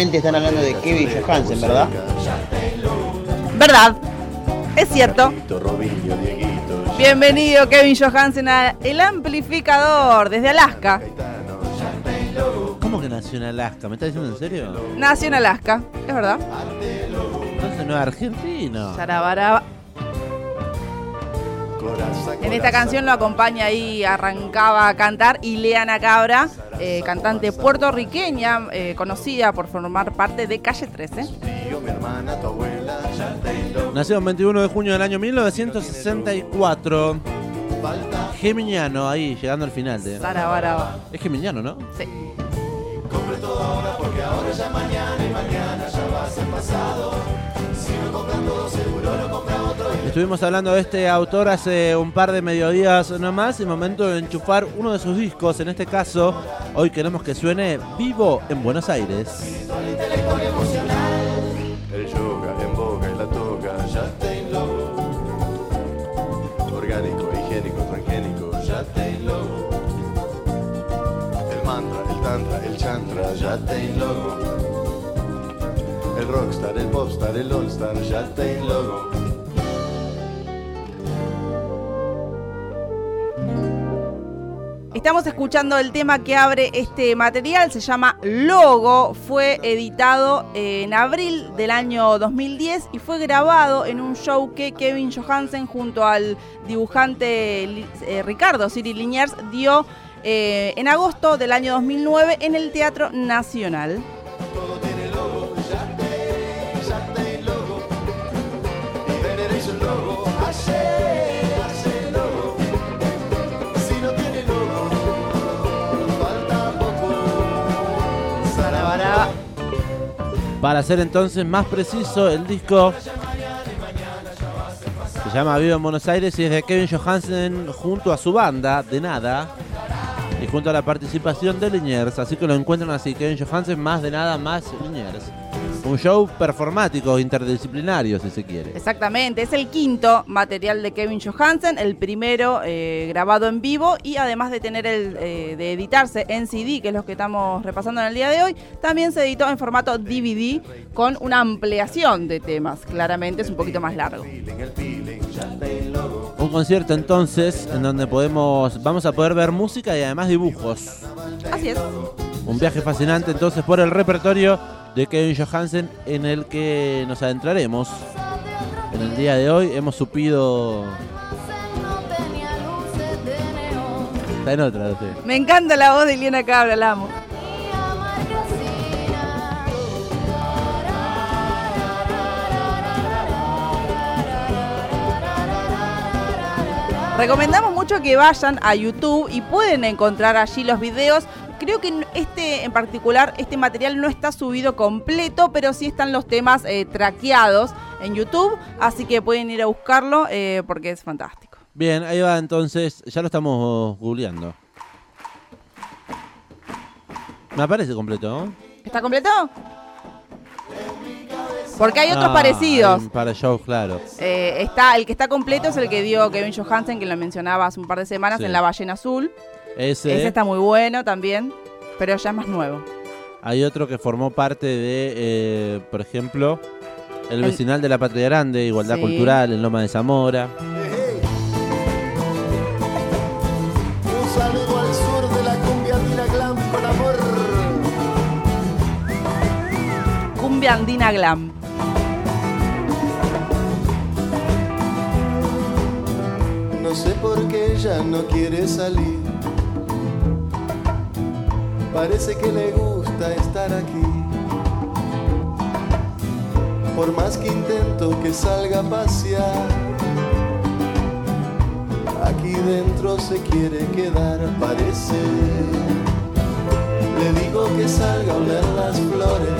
Claramente están hablando de Kevin Johansen, ¿verdad? ¿Verdad? Es cierto. Bienvenido Kevin Johansen a El Amplificador desde Alaska. ¿Cómo que nació en Alaska? ¿Me estás diciendo en serio? Nació en Alaska, es verdad. Entonces no es argentino. Sarabaraba. En esta canción lo acompaña ahí, arrancaba a cantar Ileana Cabra, eh, cantante puertorriqueña, eh, conocida por formar parte de Calle 13. Tío, mi hermana, tu abuela, ya ten logo. Nació el 21 de junio del año 1964. Geminiano, ahí, llegando al final. De... Es geminiano, ¿no? Sí. Compre todo ahora porque ahora ya mañana y mañana ya va a ser pasado. Si no compran todo seguro lo compra otro. Estuvimos hablando de este autor hace un par de mediodías nomás y momento de enchufar uno de sus discos. En este caso, hoy queremos que suene vivo en Buenos Aires. El yoga en boga y la toga, ya logo. Orgánico, higiénico, transgénico, ya logo. El mantra, el tantra, el chantra, ya logo. El rockstar, el popstar, el allstar, ya logo. Estamos escuchando el tema que abre este material, se llama Logo, fue editado en abril del año 2010 y fue grabado en un show que Kevin Johansen junto al dibujante eh, Ricardo Siri Liniers dio eh, en agosto del año 2009 en el Teatro Nacional. Para ser entonces más preciso, el disco se llama Vivo en Buenos Aires y es de Kevin Johansen junto a su banda, De Nada, y junto a la participación de Liniers. Así que lo encuentran así, Kevin Johansen más De Nada más Liniers. Un show performático, interdisciplinario, si se quiere. Exactamente, es el quinto material de Kevin Johansen, el primero eh, grabado en vivo y además de tener el eh, de editarse en CD, que es lo que estamos repasando en el día de hoy, también se editó en formato DVD con una ampliación de temas. Claramente es un poquito más largo. Un concierto entonces en donde podemos, vamos a poder ver música y además dibujos. Así es. Un viaje fascinante entonces por el repertorio de Kevin Johansen en el que nos adentraremos. En el día de hoy hemos supido... Está en otra, usted. Me encanta la voz de Eliana Cabra, la amo. Recomendamos mucho que vayan a YouTube y pueden encontrar allí los videos. Creo que este en particular, este material no está subido completo, pero sí están los temas eh, traqueados en YouTube, así que pueden ir a buscarlo eh, porque es fantástico. Bien, ahí va entonces, ya lo estamos googleando. Me aparece completo, ¿no? ¿Está completo? Porque hay otros Ah, parecidos. Para shows, claro. Eh, está, el que está completo es el que dio Kevin Johansen, que lo mencionaba hace un par de semanas Sí. en La Ballena Azul. Ese, Ese está muy bueno también, pero ya es más nuevo. hay otro que formó parte de, eh, por ejemplo, el El- vecinal de la Patria Grande, Igualdad Sí. Cultural, en Loma de Zamora. Un saludo al sur de la cumbia andina glam con amor. Cumbia Andina Glam. No sé por qué ella no quiere salir. Parece que le gusta estar aquí. Por más que intento que salga a pasear, aquí dentro se quiere quedar, parece. Le digo que salga a oler las flores,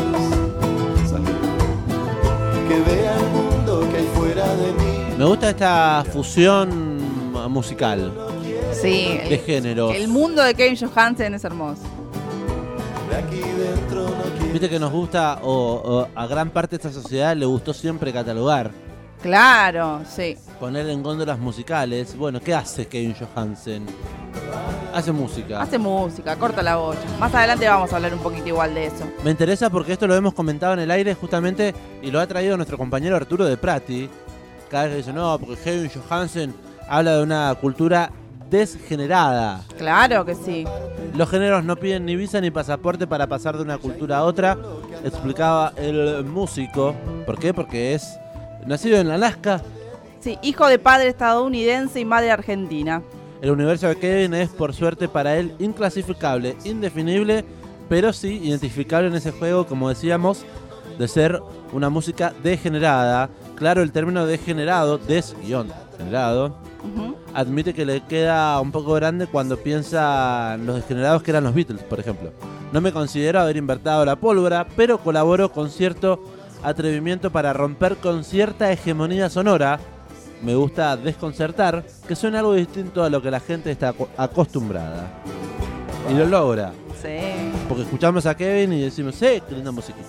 que vea el mundo que hay fuera de mí. Me gusta esta fusión musical. Sí, de el, géneros. el mundo de Kevin Johansen es hermoso. Viste que nos gusta, o, o a gran parte de esta sociedad le gustó siempre catalogar, Claro, sí. poner en góndolas musicales. Bueno, ¿qué hace Kevin Johansen? Hace música. Hace música, corta la bocha. Más adelante vamos a hablar un poquito igual de eso. Me interesa porque esto lo hemos comentado en el aire justamente y lo ha traído nuestro compañero Arturo de Prati. Cada vez que dice, no, porque Kevin Johansen habla de una cultura desgenerada. Claro que sí. Los géneros no piden ni visa ni pasaporte para pasar de una cultura a otra, explicaba el músico. ¿Por qué? Porque es nacido en Alaska. Sí, hijo de padre estadounidense y madre argentina. El universo de Kevin es, por suerte para él, inclasificable, indefinible, pero sí identificable en ese juego, como decíamos, de ser una música degenerada. Claro, el término degenerado, des-generado, Admite que le queda un poco grande cuando piensa en los degenerados que eran los Beatles, por ejemplo. No me considero haber invertido la pólvora, pero colaboro con cierto atrevimiento para romper con cierta hegemonía sonora. Me gusta desconcertar, que suene algo distinto a lo que la gente está aco- acostumbrada. Y lo logra, Sí. porque escuchamos a Kevin y decimos, ¡eh, qué linda musiquita!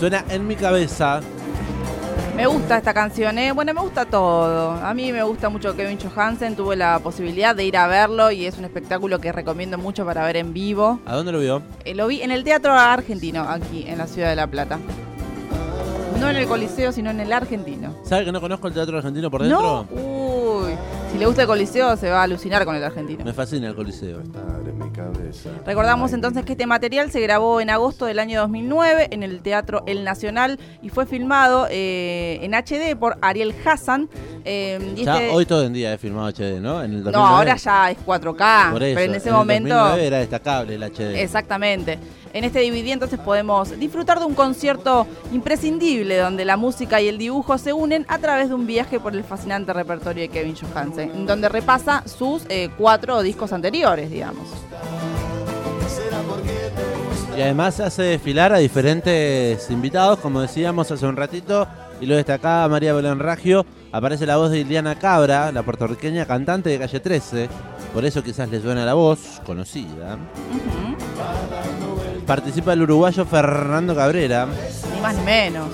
Suena en mi cabeza. Me gusta esta canción, ¿eh? Bueno, me gusta todo. A mí me gusta mucho Kevin Johansen. Tuve la posibilidad de ir a verlo y es un espectáculo que recomiendo mucho para ver en vivo. ¿A dónde lo vio? Eh, lo vi en el Teatro Argentino, aquí en la ciudad de La Plata. No en el Coliseo, sino en el Argentino. ¿Sabe que no conozco el teatro argentino por dentro? ¿No? Uy, si le gusta el Coliseo se va a alucinar con el Argentino. Me fascina el coliseo. Estar en mi cabeza. Recordamos entonces que este material se grabó en agosto del año 2009 en el Teatro El Nacional y fue filmado eh, en HD por Ariel Hassan. eh, y Ya este- hoy todo en día es filmado HD, ¿no? En el no, 2009. ahora ya es 4K, Por eso, pero en ese momento... 2009 era destacable el HD. Exactamente. En este DVD entonces podemos disfrutar de un concierto imprescindible donde la música y el dibujo se unen a través de un viaje por el fascinante repertorio de Kevin Johansen, en donde repasa sus eh, cuatro discos anteriores, digamos. Y además hace desfilar a diferentes invitados, como decíamos hace un ratito, y lo destacaba María Belén Raggio. Aparece la voz de Iliana Cabra, la puertorriqueña cantante de Calle 13. Por eso quizás le suena la voz, conocida. Participa el uruguayo Fernando Cabrera. Ni más ni menos.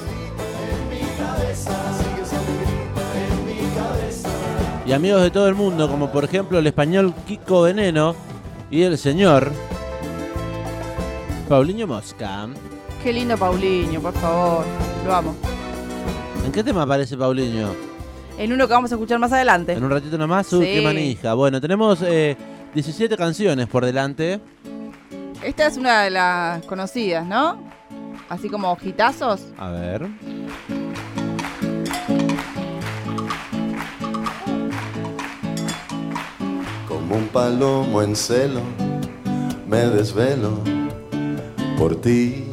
Y amigos de todo el mundo, como por ejemplo el español Kiko Veneno y el señor Paulinho Mosca. Qué lindo Paulinho, por favor. Lo amo. ¿En qué tema aparece Paulinho? En uno que vamos a escuchar más adelante. En un ratito nomás, uy, Sí. qué manija. Bueno, tenemos eh, 17 canciones por delante. Esta es una de las conocidas, ¿no? Así como hitazos. A ver. Como un palomo en celo, me desvelo por ti.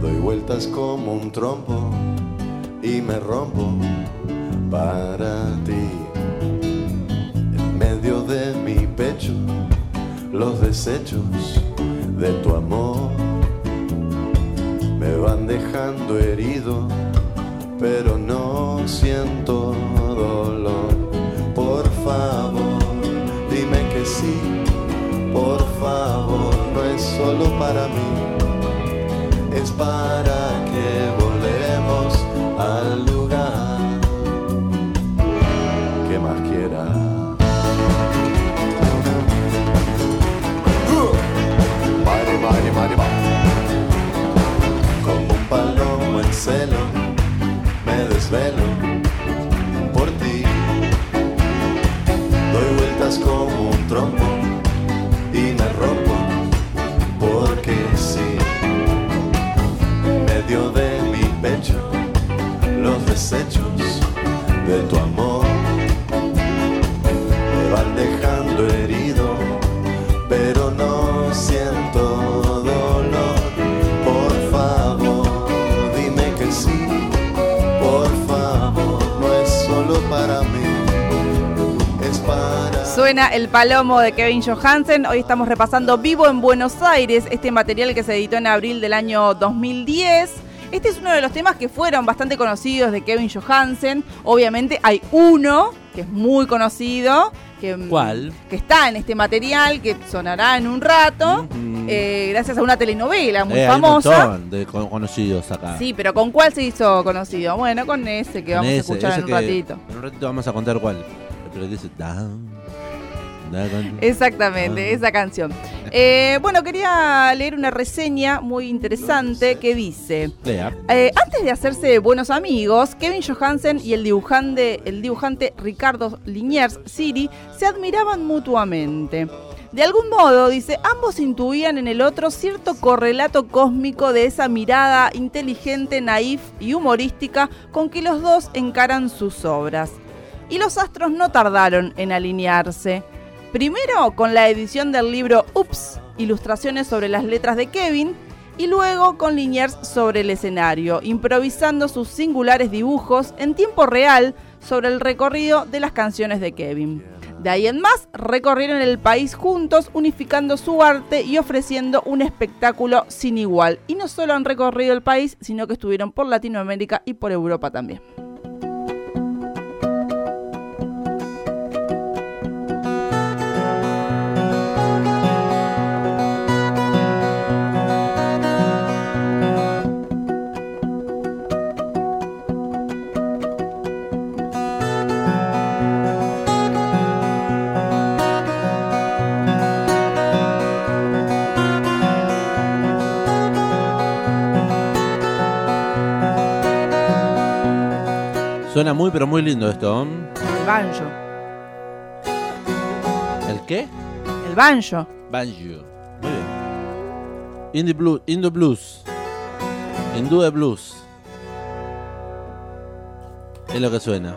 Doy vueltas como un trompo y me rompo para ti. En medio de mi pecho, los desechos de tu amor me van dejando herido, pero no siento dolor. Por favor, dime que sí, por favor, no es solo para mí, es para que volvemos trompo suena el palomo de Kevin Johansen. Hoy estamos repasando Vivo en Buenos Aires, este material que se editó en abril del año 2010. Este es uno de los temas que fueron bastante conocidos de Kevin Johansen. Obviamente hay uno que es muy conocido. Que, mm, ¿Cuál? Que está en este material, que sonará en un rato, eh, gracias a una telenovela muy Eh, hay un famosa. montón de con- conocidos acá. Sí, pero ¿con cuál se hizo conocido? Bueno, con ese que Con vamos a escuchar en un ratito. En un ratito vamos a contar cuál. Pero dice down. Exactamente, esa canción. Eh, bueno, quería leer una reseña muy interesante que dice... Eh, antes de hacerse buenos amigos, Kevin Johansen y el dibujante, el dibujante Ricardo Liniers Siri se admiraban mutuamente. De algún modo, dice, ambos intuían en el otro cierto correlato cósmico de esa mirada inteligente, naif y humorística con que los dos encaran sus obras. Y los astros no tardaron en alinearse. Primero con la edición del libro Ups, ilustraciones sobre las letras de Kevin, y luego con Liniers sobre el escenario, improvisando sus singulares dibujos en tiempo real sobre el recorrido de las canciones de Kevin. De ahí en más, recorrieron el país juntos, unificando su arte y ofreciendo un espectáculo sin igual. Y no solo han recorrido el país, sino que estuvieron por Latinoamérica y por Europa también. Suena muy, pero muy lindo esto. El banjo. ¿El qué? El banjo. Banjo. Muy bien. Indie Blues. Indo Blues. Hindú de Blues. Es lo que suena.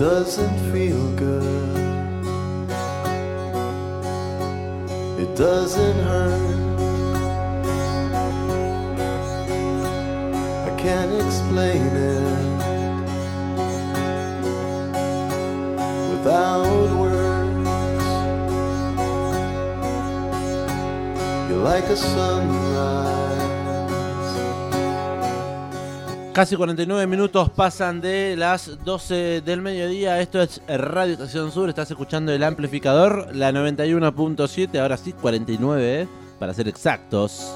Doesn't feel good. It doesn't hurt. I can't explain it without words. You're like a sunrise. Casi 49 minutos pasan de las 12 del mediodía. Esto es Radio Estación Sur. Estás escuchando el amplificador, la 91.7. Ahora sí, 49, eh, para ser exactos.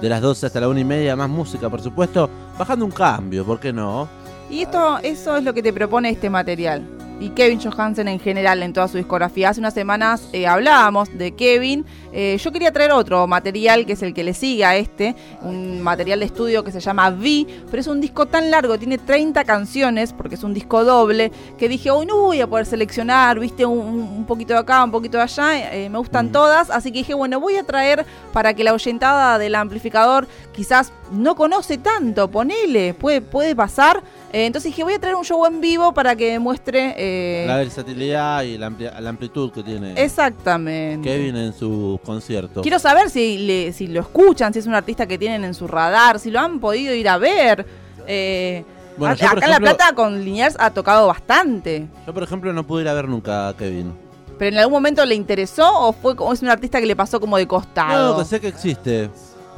De las 12 hasta la 1 y media, más música, por supuesto. Bajando un cambio, ¿por qué no? Y esto, eso es lo que te propone este material. Y Kevin Johansen en general en toda su discografía. Hace unas semanas eh, hablábamos de Kevin. Eh, yo quería traer otro material que es el que le sigue a este. Un material de estudio que se llama V. Pero es un disco tan largo, tiene 30 canciones, porque es un disco doble. Que dije, hoy no voy a poder seleccionar, viste, un, un poquito de acá, un poquito de allá. eh, me gustan todas. Así que dije, bueno, voy a traer para que la oyentada del amplificador quizás no conoce tanto. Ponele, puede, puede pasar. Eh, entonces dije, voy a traer un show en vivo para que muestre. eh, La versatilidad y la, amplitud que tiene exactamente. Kevin en sus conciertos. Quiero saber si, le- si lo escuchan, si es un artista que tienen en su radar, si lo han podido ir a ver. Eh, Bueno, a- yo, por acá en La ejemplo- Plata con Liniers ha tocado bastante. Yo, por ejemplo, no pude ir a ver nunca a Kevin. ¿Pero en algún momento le interesó o fue como es un artista que le pasó como de costado? No, que sé que existe,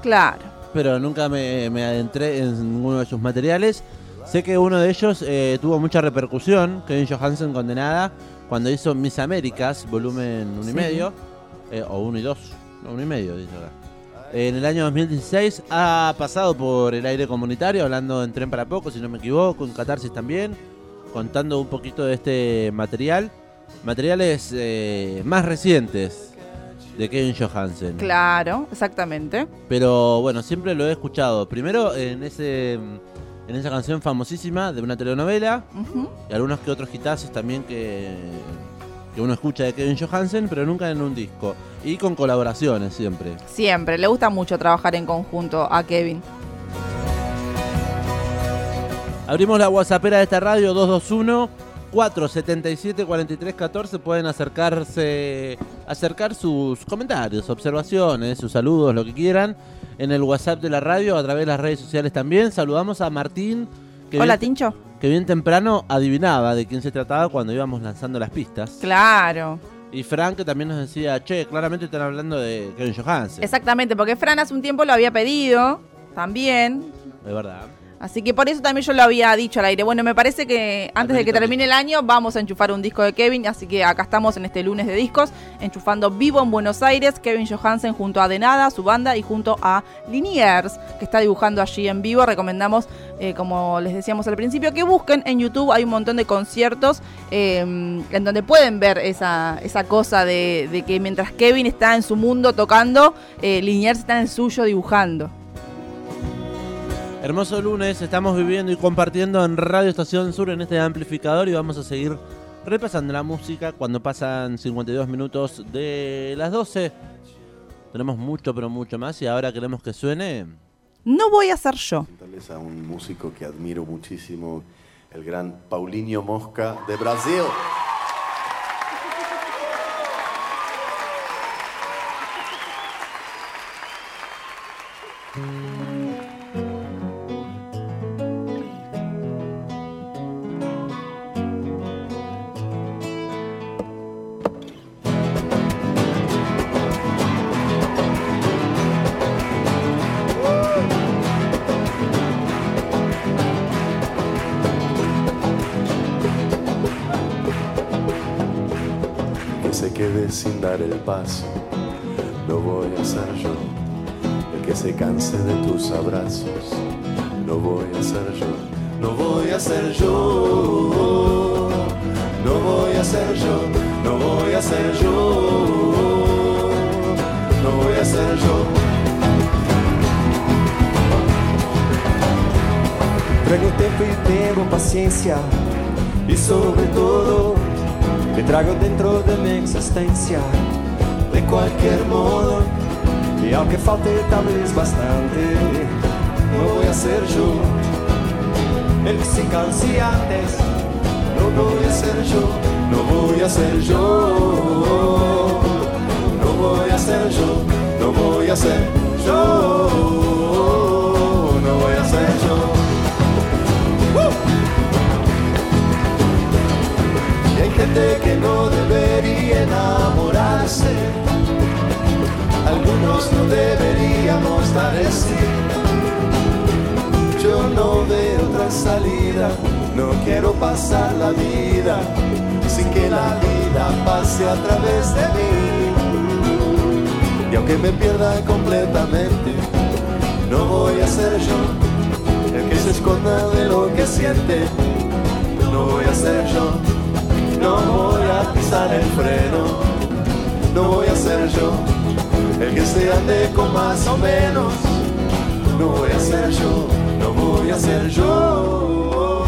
Claro. pero nunca me, me adentré en ninguno de sus materiales. Sé que uno de ellos eh, tuvo mucha repercusión, Kevin Johansen condenada, cuando hizo Miss Américas, volumen 1 y Sí. medio, eh, o 1 y 2, no, 1 y medio, dice acá. En el año 2016 ha pasado por el aire comunitario, hablando en Tren para Poco, si no me equivoco, en Catarsis también, contando un poquito de este material. Materiales eh, más recientes de Kevin Johansen. Claro, exactamente. Pero bueno, siempre lo he escuchado. Primero en ese en esa canción famosísima de una telenovela y algunos que otros hitazos también que, que uno escucha de Kevin Johansen, pero nunca en un disco. Y con colaboraciones siempre. Siempre, le gusta mucho trabajar en conjunto a Kevin. Abrimos la WhatsAppera de esta radio 221 477 43 14 pueden acercarse, acercar sus comentarios, observaciones, sus saludos, lo que quieran, en el WhatsApp de la radio, a través de las redes sociales también. Saludamos a Martín, que, Hola, bien, Tincho. que bien temprano adivinaba de quién se trataba cuando íbamos lanzando las pistas. Claro. Y Frank que también nos decía, che, claramente están hablando de Kevin Johansen. Exactamente, porque Fran hace un tiempo lo había pedido también. De verdad. Así que por eso también yo lo había dicho al aire. Bueno, me parece que antes de que termine el año vamos a enchufar un disco de Kevin. Así que acá estamos en este lunes de discos, enchufando vivo en Buenos Aires. Kevin Johansen junto a Denada, su banda, y junto a Liniers, que está dibujando allí en vivo. Recomendamos, eh, como les decíamos al principio, que busquen en YouTube. Hay un montón de conciertos eh, en donde pueden ver esa, esa cosa de, de que mientras Kevin está en su mundo tocando, eh, Liniers está en el suyo dibujando. Hermoso lunes, estamos viviendo y compartiendo en Radio Estación Sur en este amplificador y vamos a seguir repasando la música cuando pasan 52 minutos de las 12. Tenemos mucho, pero mucho más y ahora queremos que suene. No voy a ser yo. Presentarles a un músico que admiro muchísimo, el gran Paulinho Mosca de Brasil. quede sin dar el paso. No voy a ser yo el que se canse de tus abrazos. No voy a ser yo, no voy a ser yo. No voy a ser yo, no voy a ser yo. No voy a ser yo. Trago tempo e tengo paciencia y sobre todo me trago dentro de mi existencia de cualquier modo y aunque falte tal vez bastante no voy a ser yo el que se canse antes No voy a ser yo, no voy a ser yo. No voy a ser yo, no voy a ser yo. No voy a ser yo. Que no debería enamorarse. Algunos no deberíamos dar el sí. Yo no veo otra salida, no quiero pasar la vida sin que la vida pase a través de mí. Y aunque me pierda completamente, no voy a ser yo el que se esconda de lo que siente. No voy a ser yo, no voy a pisar el freno. No voy a ser yo el que se ande con más o menos. No voy a ser yo, no voy a ser yo.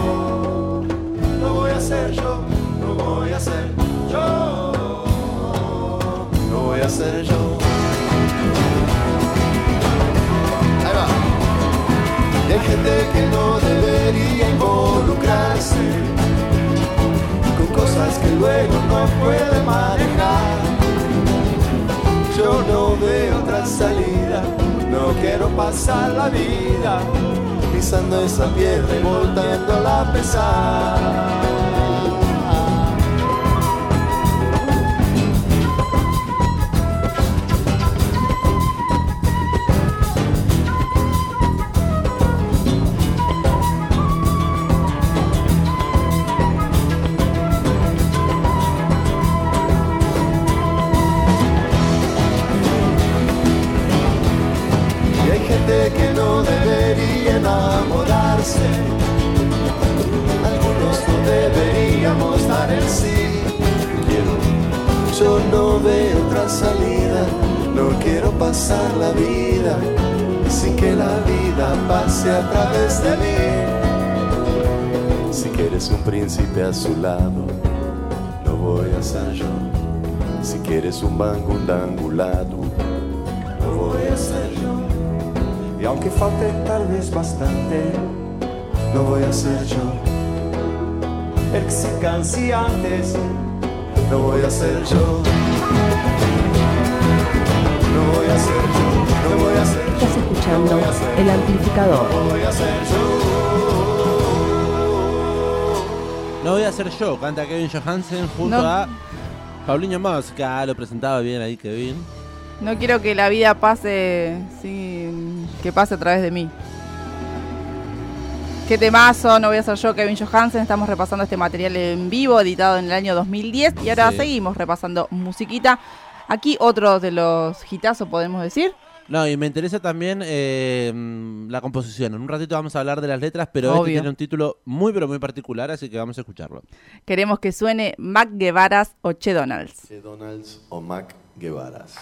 No voy a ser yo, no voy a ser yo. No voy a ser yo. Ahí va. Hay gente que no debería involucrarse cosas que luego no puede manejar. Yo no veo otra salida, no quiero pasar la vida pisando esa piedra y voltándola a pesar. Príncipe a su lado, no voy a ser yo. Si quieres un bangundangulado, no voy a ser yo. y aunque falte tal vez bastante no voy a ser yo el que se canse antes. No voy a ser yo. No voy a ser yo. No voy a ser Estás escuchando El Amplificador. No voy a ser yo. No voy a ser yo, canta Kevin Johansen junto No. a Paulinho Mosca. Lo presentaba bien ahí, Kevin. No quiero que la vida pase sin que pase a través de mí. Qué temazo, no voy a ser yo, Kevin Johansen. Estamos repasando este material en vivo, editado en el año 2010. Y ahora Sí. seguimos repasando musiquita. Aquí otro de los hitazos, podemos decir. No, y me interesa también eh, mm, la composición. En un ratito vamos a hablar de las letras, pero este Obvio. tiene un título muy, pero muy particular, así que vamos a escucharlo. Queremos que suene Mac Guevaras o Che Donalds. Che Donalds o Mac Guevaras.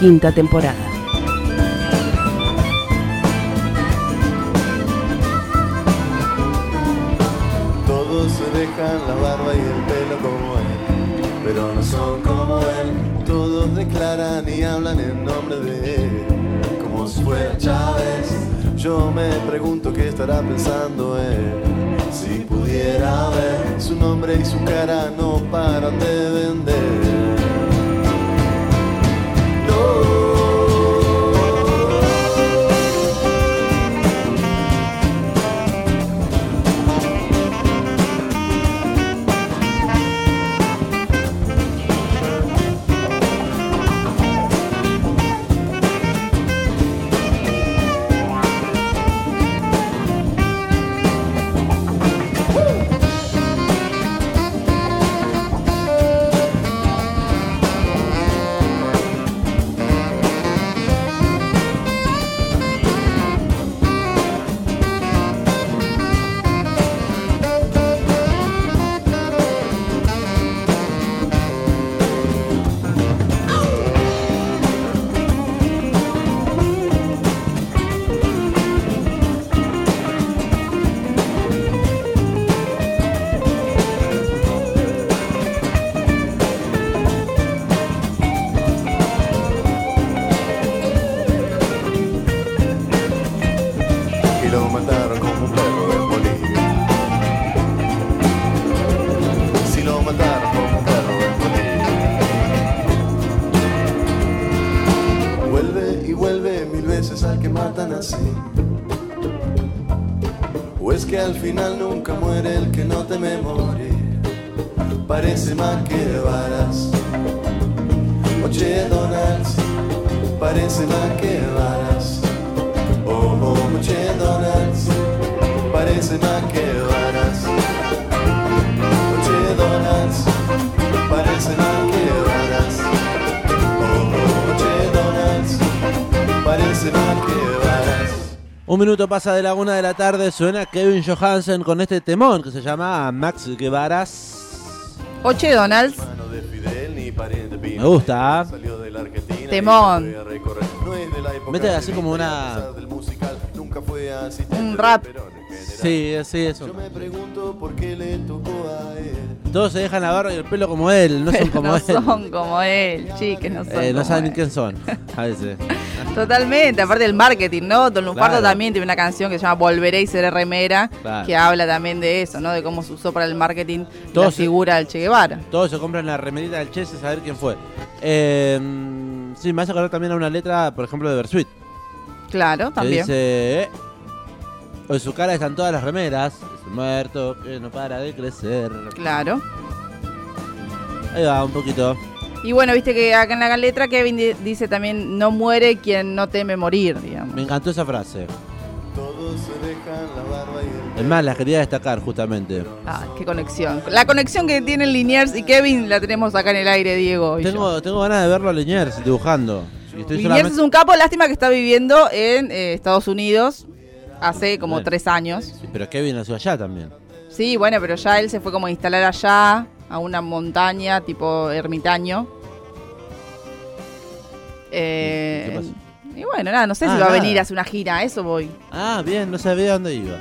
Quinta temporada. Todos se dejan la barba y el pelo como él, pero no son como él. Todos declaran y hablan en nombre de él, como si fuera Chávez. Yo me pregunto qué estará pensando él. Si pudiera ver su nombre y su cara no paran de vender. Y Un minuto pasa de la una de la tarde, suena Kevin Johansen con este temón que se llama Max Guevaras. Oche Donalds. Me gusta. ¿ah? Temón. Mete así como una- Un rap. Perón en general. Sí, sí, eso. Yo me Todos se dejan la barba y el pelo como él, no son Pero como no él. son como él, chiques, no son. Eh, no como saben ni él. quién son, a veces. Totalmente, aparte del marketing, ¿no? Don Lupardo Claro. también tiene una canción que se llama Volveré y seré remera, Claro. que habla también de eso, ¿no? De cómo se usó para el marketing la Todos se- figura del Che Guevara. Todos se compran la remerita del Che sin saber quién fue. Eh, sí, me hace acordar también a una letra, por ejemplo, de Bersuit. Claro, Que también. dice... eh, en su cara están todas las remeras. Es un muerto que no para de crecer. Claro. Ahí va, un poquito. Y bueno, viste que acá en la letra Kevin di- dice también, no muere quien no teme morir, digamos. Me encantó esa frase. Todos se dejan la barba y el Es más, la quería destacar justamente. Ah, qué conexión. La conexión que tienen Liniers y Kevin la tenemos acá en el aire, Diego. y yo. Tengo, tengo ganas de verlo a Liniers dibujando. Y estoy Liniers solamente- es un capo, lástima que está viviendo en eh, Estados Unidos hace como Bueno. tres años. Pero Kevin nació allá también. Sí, bueno, pero ya él se fue como a instalar allá, a una montaña tipo ermitaño. Eh, ¿Qué pasó? y bueno, nada, no sé Ah, si va a venir a hacer una gira, a eso voy. Ah, bien, no sabía dónde iba.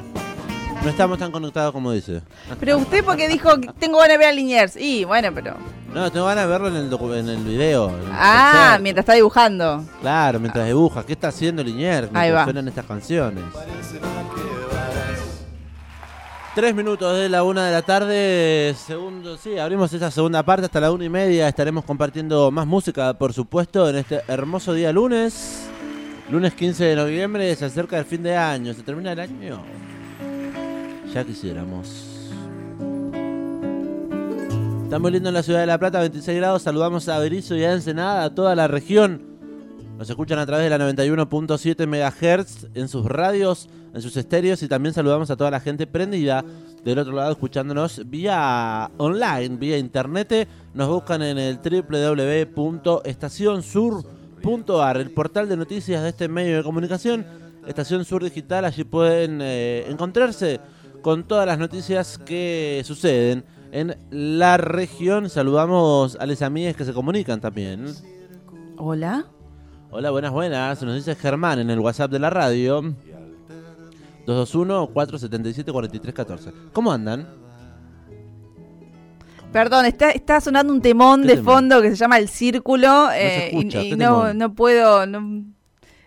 No estamos tan conectados como dice. Pero usted porque dijo que tengo ganas de ver a Liniers. Y bueno, pero... No, tengo ganas de verlo en el, docu- en el video. en el Ah, mientras está dibujando. Claro, mientras dibuja. ¿Qué está haciendo Liniers mientras Ahí va. suenan estas canciones? Tres minutos de la una de la tarde. Segundo, sí, abrimos esta segunda parte hasta la una y media. Estaremos compartiendo más música, por supuesto, en este hermoso día lunes. Lunes 15 de noviembre, se acerca el fin de año. ¿Se termina el año? Ya quisiéramos. Está muy lindo en la ciudad de La Plata, 26 grados. Saludamos a Berizo y a Ensenada, a toda la región. Nos escuchan a través de la 91.7 MHz en sus radios, en sus estéreos y también saludamos a toda la gente prendida del otro lado escuchándonos vía online, vía internet. Nos buscan en el www.estacionsur.ar, el portal de noticias de este medio de comunicación, Estación Sur Digital. Allí pueden eh, encontrarse con todas las noticias que suceden en la región. Saludamos a las amigas que se comunican también. Hola. Hola, buenas, buenas. Nos dice Germán en el WhatsApp de la radio. 221-477-4314. ¿Cómo andan? Perdón, está, está sonando un temón ¿Qué de temón? fondo que se llama El Círculo. se eh, y- escucha, y, ¿qué no, no puedo. no-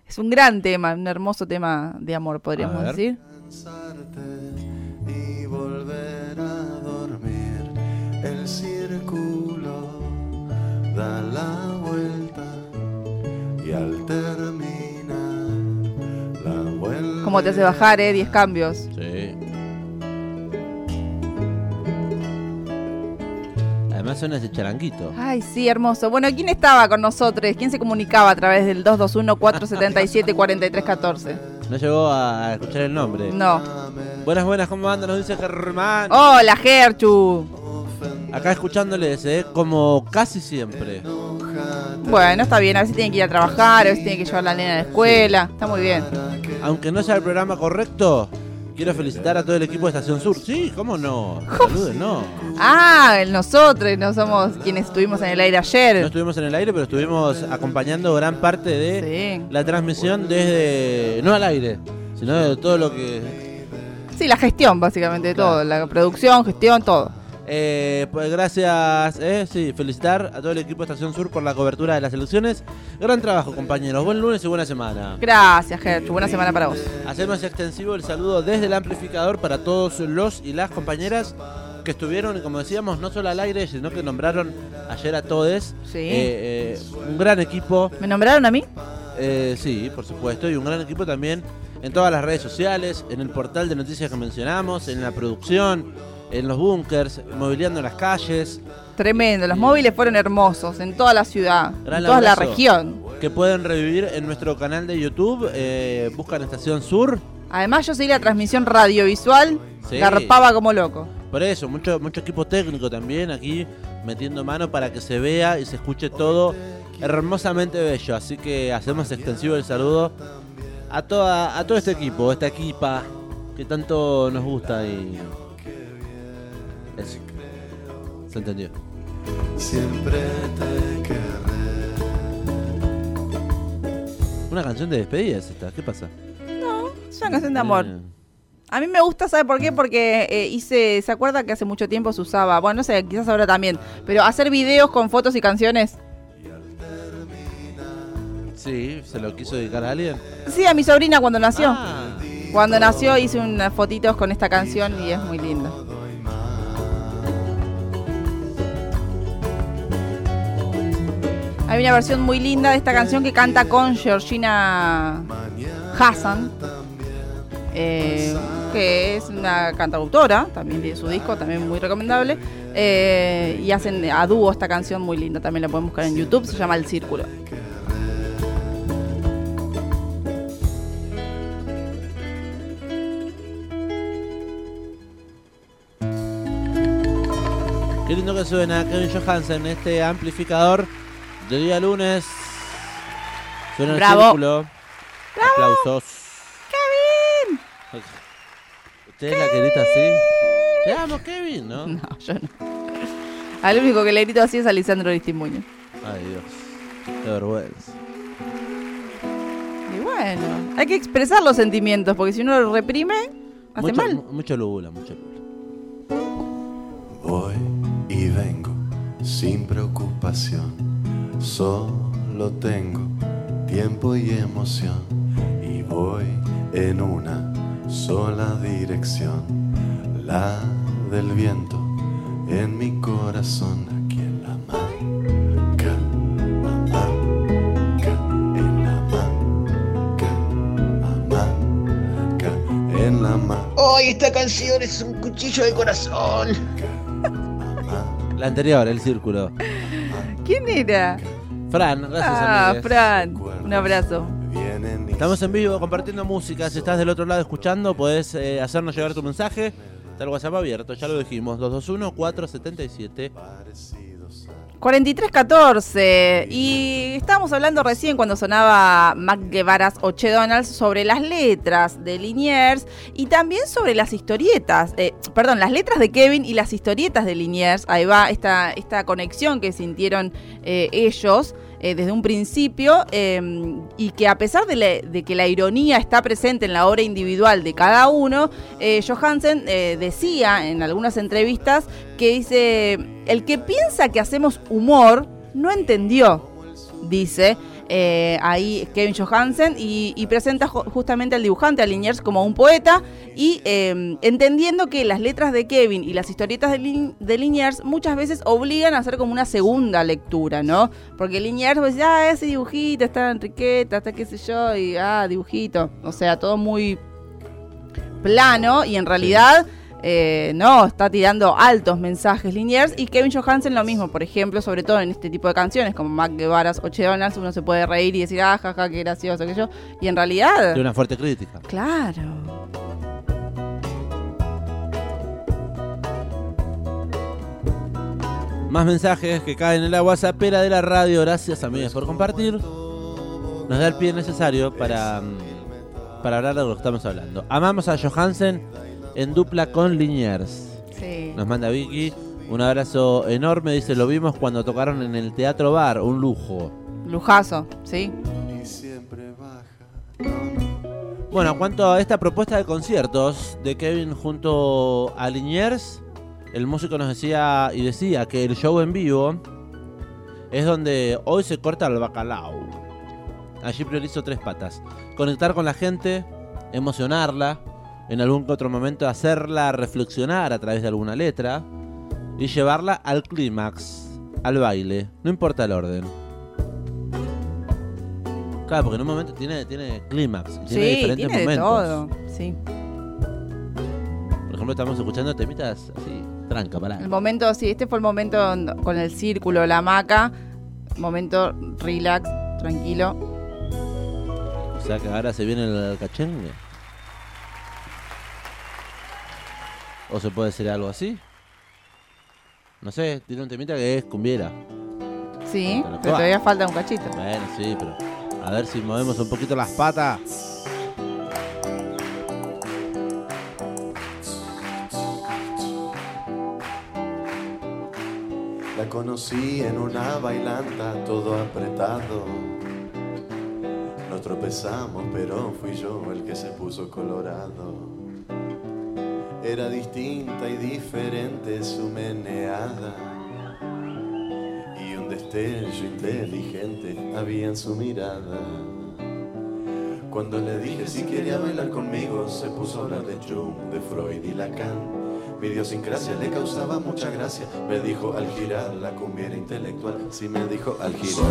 es un gran tema, un hermoso tema de amor, podríamos decir. ¿Cómo te hace bajar, eh? 10 cambios. Sí. Además suena ese charanguito. Ay, sí, hermoso. Bueno, ¿quién estaba con nosotros? ¿Quién se comunicaba a través del 221-477-4314? No llegó a escuchar el nombre. No. Buenas, buenas, ¿cómo andan? Nos dice Germán. Hola, Gerchu. Acá escuchándoles, ¿eh? Como casi siempre. Bueno, está bien. A veces tienen que ir a trabajar, a veces tienen que llevar a la nena a la escuela. Está muy bien. Aunque no sea el programa correcto, quiero felicitar a todo el equipo de Estación Sur. Sí, ¿cómo no? Saluden, no. Ah, nosotros no somos quienes estuvimos en el aire No ayer. estuvimos en el aire, pero estuvimos acompañando gran parte de Sí. la transmisión desde. no al aire, sino de todo lo que. Sí, la gestión, básicamente, de todo. La producción, gestión, todo. Eh, pues gracias, eh, sí, felicitar a todo el equipo de Estación Sur por la cobertura de las elecciones. Gran trabajo, compañeros. Buen lunes y buena semana. Gracias, Gerchu. Buena semana para vos. Hacemos extensivo el saludo desde el amplificador para todos los y las compañeras que estuvieron, como decíamos, no solo al aire, sino que nombraron ayer a todos. Sí. Eh, eh, un gran equipo, ¿Me nombraron a mí? eh, sí, por supuesto, y un gran equipo también en todas las redes sociales, en el portal de noticias que mencionamos, en la producción, en los búnkers, mobiliando las calles, Tremendo, los móviles fueron hermosos en toda la ciudad, Gran en toda la región. que pueden revivir en nuestro canal de YouTube. eh, buscan Estación Sur. Además yo seguí la transmisión radiovisual, Sí. garpaba como loco. Por eso, mucho, mucho equipo técnico también aquí metiendo mano para que se vea y se escuche todo hermosamente bello. Así que hacemos extensivo el saludo a, toda, a todo este equipo, esta equipa que tanto nos gusta y. Eso. ¿Se entendió? Siempre te querré. Una canción de despedida es esta, ¿qué pasa? Es una canción de amor. Eh, A mí me gusta, ¿sabe por qué? Porque eh, hice, ¿se acuerda que hace mucho tiempo se usaba? Bueno, no sé, quizás ahora también, pero hacer videos con fotos y canciones. Sí, se lo quiso dedicar a alguien. Sí, a mi sobrina cuando nació. Ah, Cuando nació hice unas fotitos con esta canción y es muy linda. Hay una versión muy linda de esta canción que canta con Georgina Hassan, eh, que es una cantautora, también tiene su disco, también muy recomendable. eh, y hacen a dúo esta canción muy linda, también la pueden buscar en YouTube, se llama El Círculo. Qué lindo que suena Kevin Johansen, este amplificador de día lunes. Suena Bravo. el círculo. Aplausos. ¡Kevin! ¿Usted es la que grita así? Te amo, Kevin, ¿no? No, yo no. Al único que le grito así es a Lisandro Aristimuño. Ay, Dios. Qué vergüenza. Y bueno, hay que expresar los sentimientos, porque si uno lo reprime, hace mucho, mal. mu- Mucho lula, mucho lula. Voy y vengo sin preocupación. Solo tengo tiempo y emoción. Y voy en una sola dirección. La del viento en mi corazón. Aquí en la manca. Manca. En la manca. En la manca. ¡Ay, esta canción es un cuchillo de corazón! La anterior, el círculo. ¿Quién era? Fran, gracias Ah, amigues. Fran. Un abrazo. Estamos en vivo compartiendo música. Si estás del otro lado escuchando, podés eh, hacernos llegar tu mensaje. Está el WhatsApp abierto, ya lo dijimos. 221-477. parecidos a 4314. Y estábamos hablando recién cuando sonaba Mac Guevara's Donalds sobre las letras de Liniers y también sobre las historietas. eh, perdón, las letras de Kevin y las historietas de Liniers. Ahí va esta, esta conexión que sintieron eh, ellos. Eh, desde un principio eh, y que a pesar de, de que la ironía está presente en la obra individual de cada uno, eh, Johansen eh, decía en algunas entrevistas que dice, el que piensa que hacemos humor no entendió, dice eh, ahí Kevin Johansen, y, y presenta ju- justamente al dibujante, a Liniers, como un poeta, y eh, entendiendo que las letras de Kevin y las historietas de, Lin- de Liniers muchas veces obligan a hacer como una segunda lectura, ¿no? Porque Liniers, pues, ah, ese dibujito, está Enriqueta, está qué sé yo, y ah, dibujito, o sea, todo muy plano, y en realidad... eh, no, está tirando altos mensajes Liniers y Kevin Johansen lo mismo, por ejemplo, sobre todo en este tipo de canciones como Mac Guevara's Oche Donalds, uno se puede reír y decir, ah, jaja, qué gracioso, que yo, y en realidad, De una fuerte crítica. claro. Más mensajes que caen en la WhatsAppera de la radio. Gracias, amigas, por compartir. Nos da el pie necesario para, mm, para hablar de lo que estamos hablando. Amamos a Johansen en dupla con Liniers. Sí. Nos manda Vicky. Un abrazo enorme. Dice, lo vimos cuando tocaron en el Teatro Bar. Un lujo. Lujazo, ¿sí? y siempre baja. Bueno, en cuanto a esta propuesta de conciertos de Kevin junto a Liniers, el músico nos decía y decía que el show en vivo es donde hoy se corta el bacalao. Allí priorizo tres patas. Conectar con la gente, emocionarla, en algún otro momento hacerla reflexionar a través de alguna letra y llevarla al clímax, al baile, no importa el orden. Claro, porque en un momento tiene, tiene clímax, tiene Sí, diferentes tiene de momentos. todo, sí. Por ejemplo, estamos escuchando temitas así, tranca, pará. El momento, sí, este fue el momento en- con el círculo, la hamaca. Momento relax, tranquilo. O sea que ahora se viene el cachengue. ¿O se puede hacer algo así? No sé, tiene un temita que es cumbiera. Sí, Pero pero todavía falta un cachito. Bueno, sí, pero a ver si movemos un poquito las patas. La conocí en una bailanta, todo apretado. Nos tropezamos, pero fui yo el que se puso colorado. Era distinta y diferente su meneada. Y un destello inteligente había en su mirada. Cuando le dije si quería bailar conmigo, se puso a hablar de Jung, de Freud y Lacan. Mi idiosincrasia le causaba mucha gracia. Me dijo al girar la cumbia era intelectual. Sí me dijo al girar.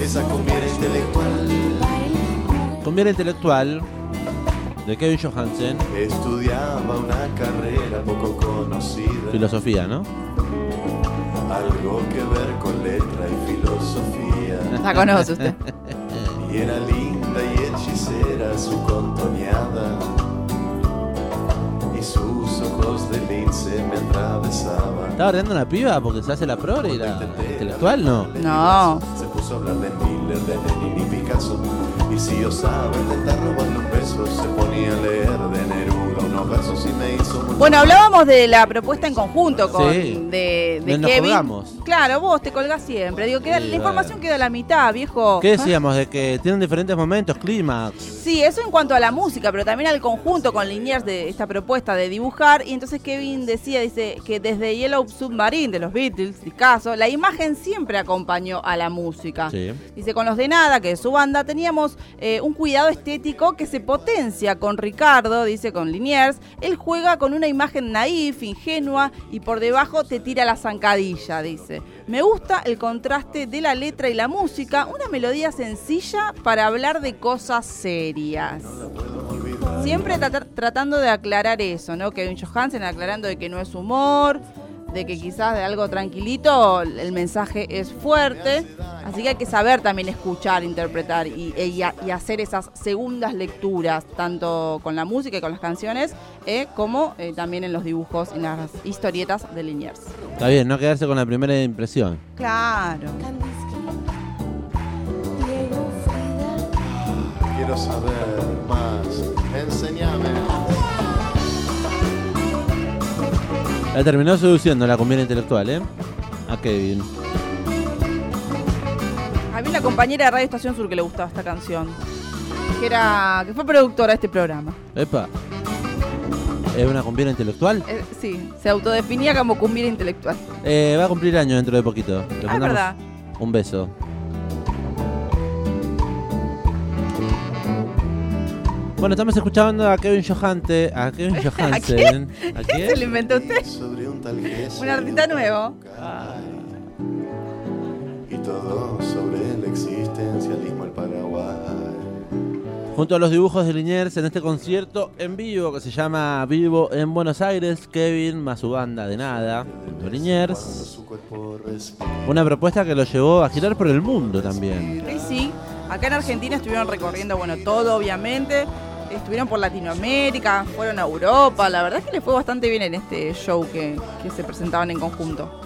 Esa cumbia era intelectual. Cumbiera intelectual de Kevin Johansen, Estudiaba una carrera poco conocida. filosofía, ¿no? Algo que ver con letra y filosofía. La conoce usted. Y era linda y hechicera su contoneada. Y sus ojos de lince me atravesaban. ¿Estaba ordenando una piba porque se hace la progre y la intelectual? No. No. Se puso a hablar de Miller, de Lenin y Picasso. Y si osaba intentar robarle un beso, se ponía a leer de Neruda versos me hizo Bueno, hablábamos de la propuesta en conjunto con Sí. de, de No nos Kevin. colgamos. Claro, vos te colgás siempre. Digo, queda, Sí, la información queda a la mitad, viejo. ¿Qué decíamos? De que tienen diferentes momentos, clímax. Sí, eso en cuanto a la música, pero también al conjunto con Liniers de esta propuesta de dibujar. Y entonces Kevin decía, dice, que desde Yellow Submarine de los Beatles, caso, la imagen siempre acompañó a la música. Sí. Dice, con los de nada, que es su banda, teníamos eh, un cuidado estético que se potencia con Ricardo, dice con Liniers. Él juega con una imagen naif, ingenua, y por debajo te tira la zancadilla, dice. Me gusta el contraste de la letra y la música, una melodía sencilla para hablar de cosas serias. Siempre trata- tratando de aclarar eso, ¿no? Kevin Johansen aclarando de que no es humor, de que quizás de algo tranquilito el mensaje es fuerte. Así que hay que saber también escuchar, interpretar y, y a- y hacer esas segundas lecturas, tanto con la música y con las canciones, eh, como eh, también en los dibujos y las historietas de Liniers. Está bien, no quedarse con la primera impresión. Claro. Quiero saber más. Enséñame. La terminó seduciendo la cumbiera intelectual, ¿eh? A Kevin. Había una compañera de Radio Estación Sur que le gustaba esta canción, que era que fue productora de este programa. Epa. ¿Es una cumbiera intelectual? Eh, sí, se autodefinía como cumbiera intelectual. Eh, va a cumplir años dentro de poquito. Le Ah, verdad. Un beso. Bueno, estamos escuchando a Kevin Johante, a Kevin Johansen. ¿A ¿Qué se quién? lo inventó usted? Sobre un tal Un artista nuevo. Y todo sobre el existencialismo el Paraguay. Junto a los dibujos de Liniers en este concierto en vivo que se llama Vivo en Buenos Aires, Kevin más su banda de nada, junto a Liniers. Una propuesta que lo llevó a girar por el mundo también. Sí, sí. Acá en Argentina estuvieron recorriendo, bueno, todo obviamente. Estuvieron por Latinoamérica, fueron a Europa. La verdad es que les fue bastante bien en este show que, que se presentaban en conjunto.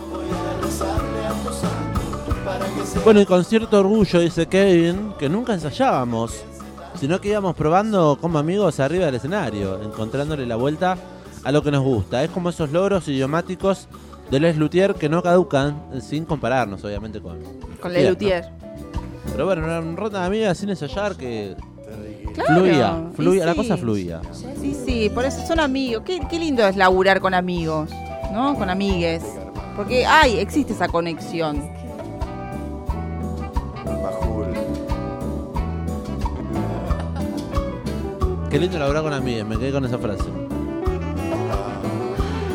Bueno, y con cierto orgullo, dice Kevin, que nunca ensayábamos, sino que íbamos probando como amigos arriba del escenario, encontrándole la vuelta a lo que nos gusta. Es como esos logros idiomáticos de Les Luthier que no caducan, sin compararnos, obviamente, con. Con Luthier, Le ¿no? Luthier. Pero bueno, una ronda de amigas sin ensayar que Claro, fluía, fluía, la cosa fluía. Sí, sí, por eso son amigos. Qué, qué lindo es laburar con amigos, ¿no? Con amigues. Porque hay, existe esa conexión. Qué lindo laburar con amigas, me quedé con esa frase.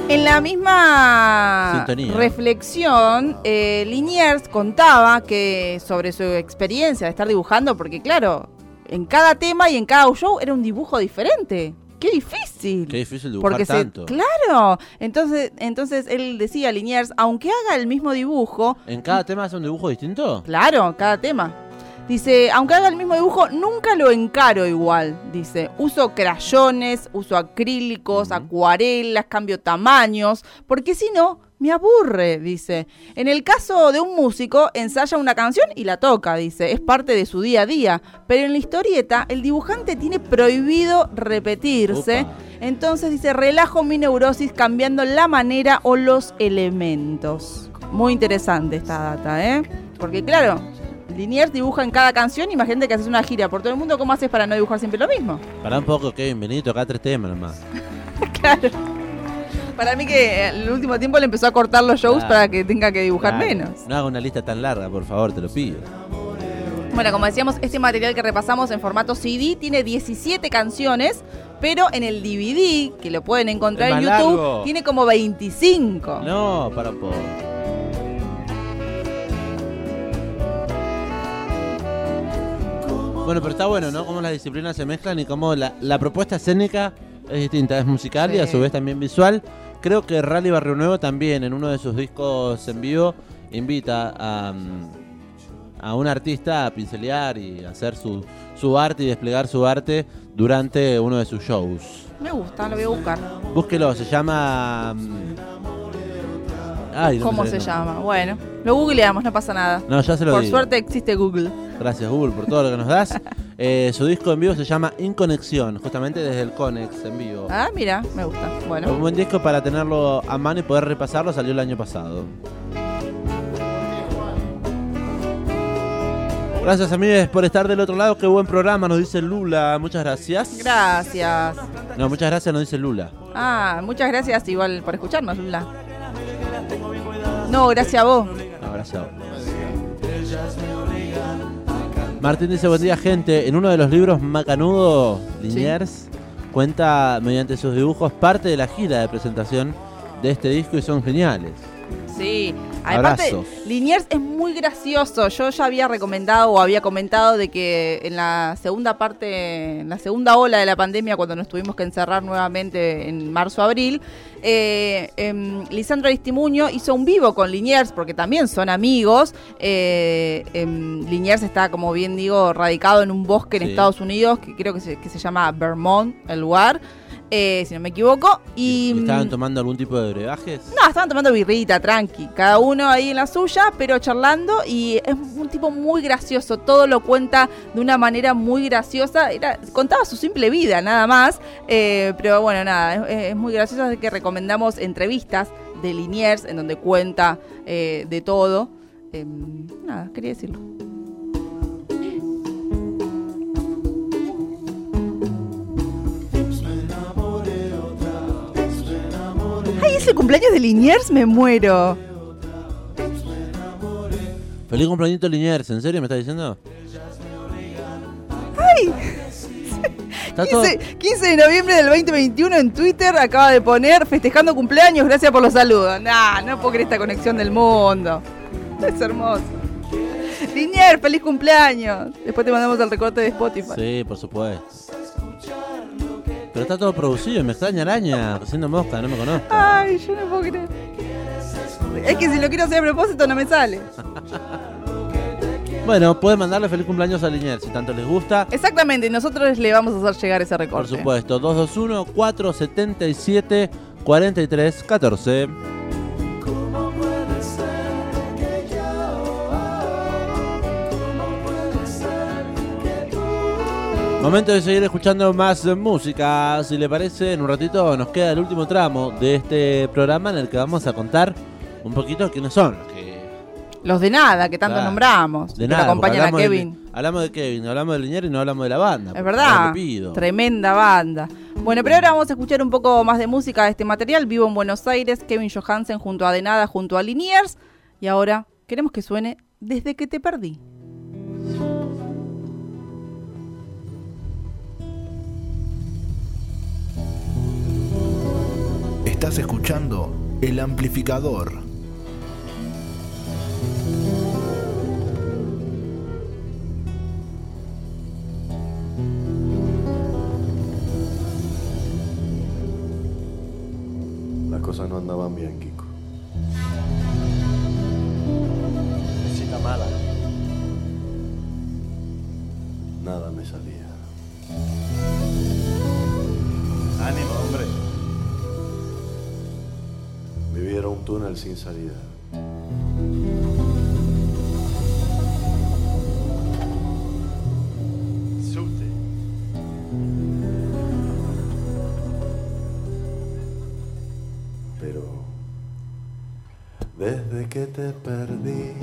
En la misma Sintonía. reflexión, eh, Liniers contaba que sobre su experiencia de estar dibujando, porque claro, en cada tema y en cada show era un dibujo diferente. ¡Qué difícil! Qué difícil dibujar Porque se, tanto. claro, entonces, entonces él decía, Liniers, aunque haga el mismo dibujo, ¿En cada tema hace un dibujo distinto? Claro, cada tema. Dice, aunque haga el mismo dibujo, nunca lo encaro igual. Dice, uso crayones, uso acrílicos, acuarelas, cambio tamaños, porque si no, me aburre, dice. En el caso de un músico, ensaya una canción y la toca, dice. Es parte de su día a día. Pero en la historieta, el dibujante tiene prohibido repetirse. Entonces dice, relajo mi neurosis cambiando la manera o los elementos. Muy interesante esta data, ¿eh? Porque claro, Liniers dibuja en cada canción, imagínate que haces una gira por todo el mundo, ¿cómo haces para no dibujar siempre lo mismo? Pará un poco, Kevin, vení, toca tres temas nomás. Claro. Para mí que el último tiempo le empezó a cortar los shows Claro. para que tenga que dibujar Claro, menos. No haga una lista tan larga, por favor, te lo pido. Bueno, como decíamos, este material que repasamos en formato CD tiene 17 canciones, pero en el DVD, que lo pueden encontrar en YouTube, largo. tiene como 25. No, para poco. Bueno, pero está bueno, ¿no? Cómo las disciplinas se mezclan y cómo la, la propuesta escénica es distinta. Es musical y a su vez también visual. Creo que Rally Barrio Nuevo también, en uno de sus discos en vivo, invita a, mm, a un artista a pincelear y hacer su, su arte y desplegar su arte durante uno de sus shows. Me gusta, lo voy a buscar. Búsquelo, se llama. Ay, ¿Cómo se llama? Bueno, lo googleamos, no pasa nada. No, ya se lo Por digo. suerte existe Google. Gracias, Google, por todo lo que nos das. Eh, su disco en vivo se llama Inconexión, justamente desde el Conex en vivo. Ah, mira, me gusta. Un Bueno, buen disco para tenerlo a mano y poder repasarlo, salió el año pasado. Gracias, amigos, por estar del otro lado. Qué buen programa, nos dice Lula. Muchas gracias. gracias. No, muchas gracias, nos dice Lula. Ah, muchas gracias igual por escucharnos, Lula. No, gracias a vos. No, gracias a vos. Martín dice, buen día gente, en uno de los libros Macanudo, Liniers, cuenta mediante sus dibujos parte de la gira de presentación de este disco y son geniales. Sí, aparte. Liniers es muy gracioso. Yo ya había recomendado o había comentado de que en la segunda parte, en la segunda ola de la pandemia, cuando nos tuvimos que encerrar nuevamente en marzo-abril, eh, em, Lisandro Aristimuño hizo un vivo con Liniers, porque también son amigos. Eh, em, Liniers está, como bien digo, radicado en un bosque en Sí. Estados Unidos, que creo que se, que se llama Vermont, el lugar. Eh, si no me equivoco. Y, ¿Y ¿Estaban tomando algún tipo de brebajes? no, estaban tomando birrita, tranqui. Cada uno ahí en la suya, pero charlando. Y es un tipo muy gracioso. Todo lo cuenta de una manera muy graciosa. Era- contaba su simple vida, nada más. Eh, pero bueno, nada, es, es muy gracioso. Así que recomendamos entrevistas de Liniers, en donde cuenta eh, de todo. Eh, nada, quería decirlo. ¡Ay, es el cumpleaños de Liniers! ¡Me muero! Feliz cumpleaños Liniers, ¿en serio me estás diciendo? ¡Ay! Está todo... 15, 15 de noviembre del 2021 en Twitter acaba de poner festejando cumpleaños, gracias por los saludos. Nah, no puedo creer esta conexión del mundo. Es hermoso. Linier, feliz cumpleaños. Después te mandamos el recorte de Spotify. Sí, por supuesto. Pero está todo producido, me extraña araña, haciendo mosca, no me conozco. Ay, yo no puedo creer. Es que si lo quiero hacer a propósito no me sale. Bueno, pueden mandarle feliz cumpleaños a Liniers si tanto les gusta. Exactamente, y nosotros le vamos a hacer llegar ese Por recorte. supuesto, 221-477-4314. Momento de seguir escuchando más música. Si le parece, en un ratito nos queda el último tramo de este programa en el que vamos a contar un poquito quiénes son los que Los de nada, que tanto Claro. nombramos. de que nada. acompañan a de- Kevin. hablamos de Kevin, hablamos de Liniers y no hablamos de la banda. Es verdad. Tremenda banda. Bueno, pero ahora vamos a escuchar un poco más de música de este material. Vivo en Buenos Aires, Kevin Johansen junto a De Nada, junto a Liniers. Y ahora queremos que suene Desde que te perdí. Estás escuchando El Amplificador. Las cosas no andaban bien, Kiko. Cita mala. Nada me salía. Ánimo, hombre. Viviera un túnel sin salida. Pero desde que te perdí,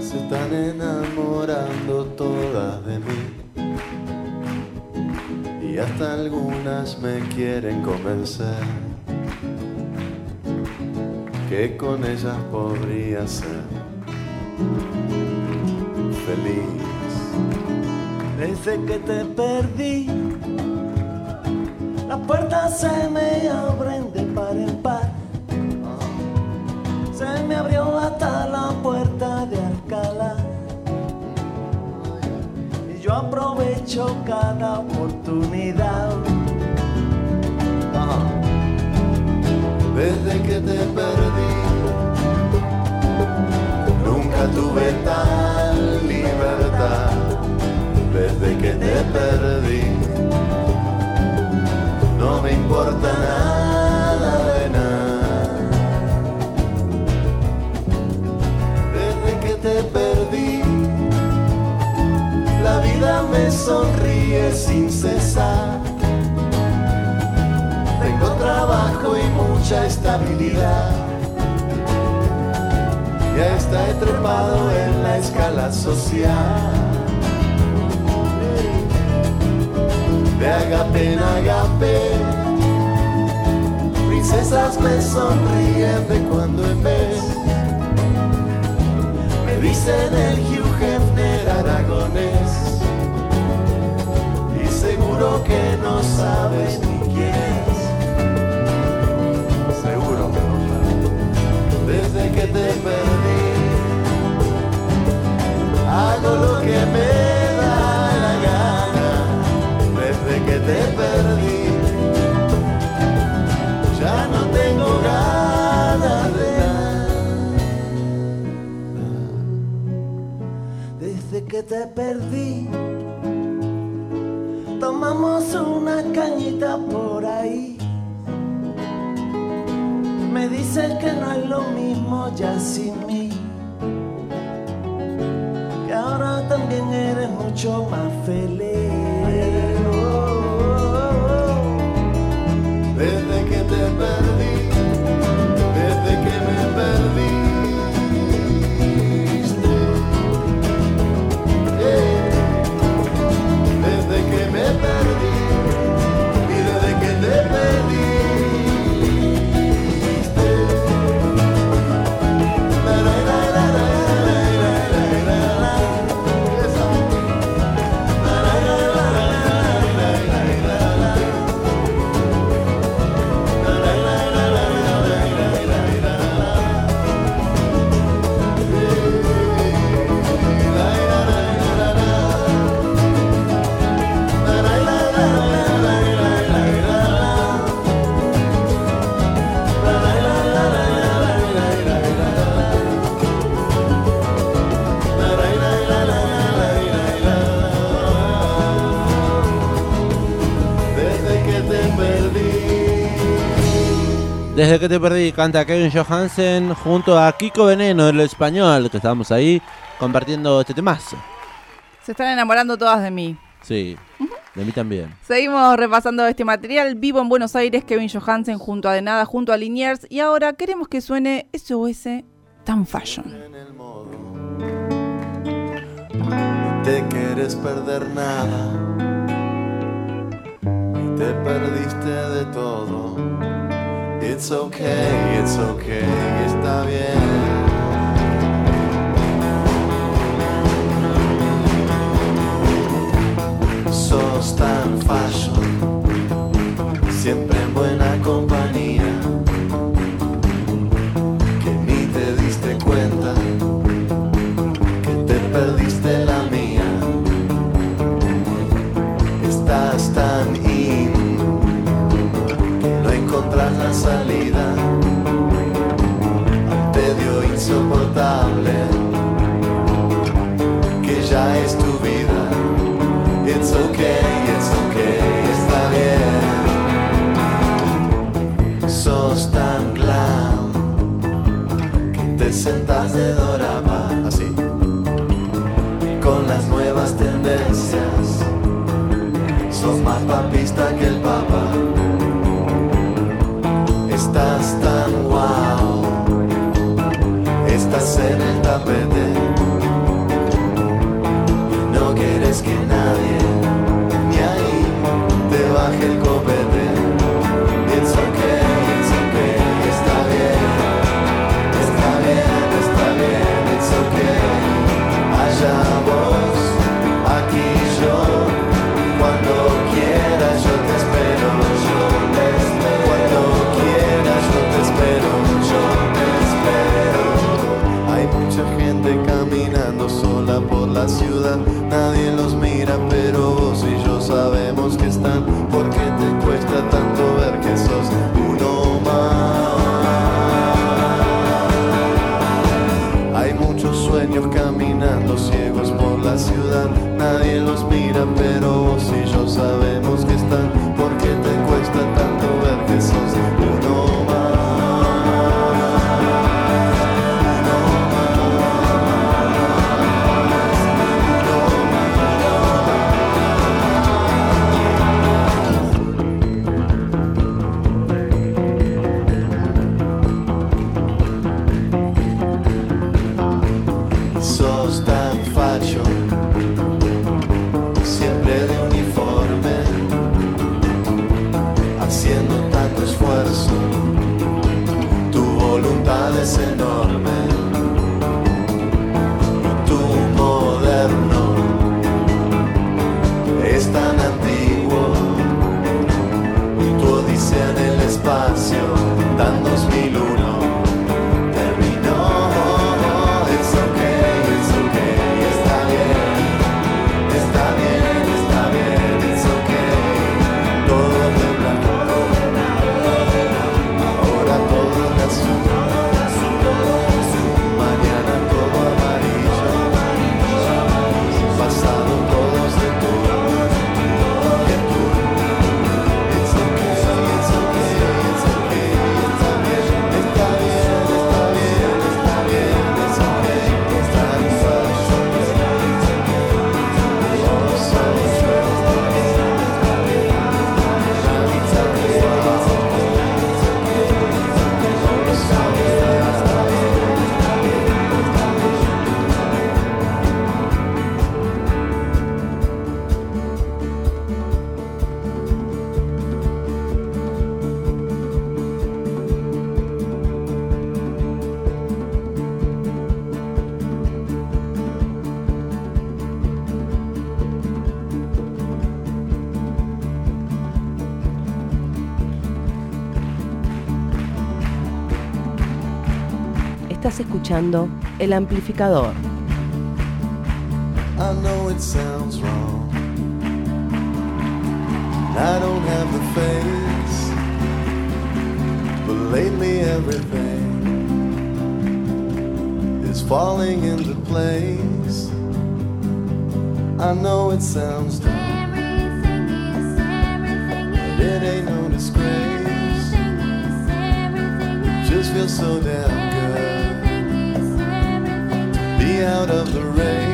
se están enamorando todas de mí. Y hasta algunas me quieren convencer que con ellas podría ser feliz. Desde que te perdí, las puertas se me abren de par en par. Se me abrió hasta la puerta de Alcalá. Y yo aprovecho cada oportunidad. Desde que te perdí, nunca tuve tal libertad. Desde que te perdí, no me importa nada de nada. Desde que te perdí, la vida me sonríe sin cesar. Y mucha estabilidad. Ya está trepado en la escala social. De agape en agape, princesas me sonríen de cuando en vez. Me dicen el Hugh tomamos una cañita por ahí. Me dices que no es lo mismo ya sin mí. Que ahora también eres mucho más feliz. Desde que te perdí, canta Kevin Johansen junto a Kiko Veneno, el español, que estábamos ahí compartiendo este temazo. Se están enamorando todas de mí. Sí, de mí también. Seguimos repasando este material. Vivo en Buenos Aires, Kevin Johansen junto a De Nada, junto a Liniers. Y ahora queremos que suene SOS Tan Fashion. en el modo. No te quieres perder nada. Y te perdiste de todo. It's okay, it's okay, está bien. Sos tan fashion, siempre en buena compañía escuchando El Amplificador. I know it sounds wrong. I don't have the face. But lately everything is falling into place. I know it sounds dumb. Everything is, everything. But it ain't no disgrace. Everything is, just feel so damn be out of the rain.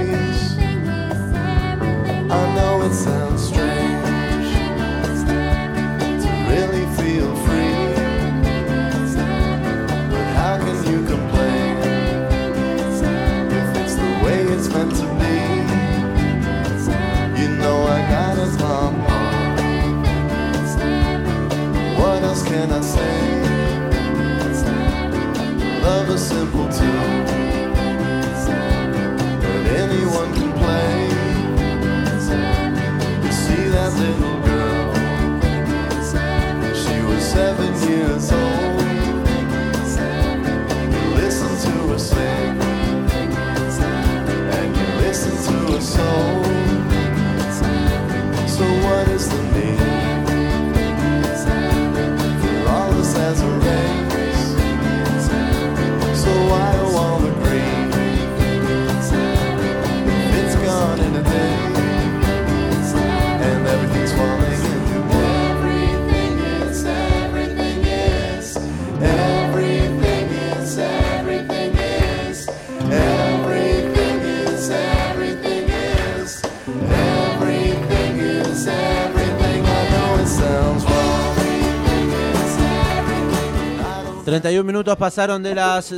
31 minutos pasaron de las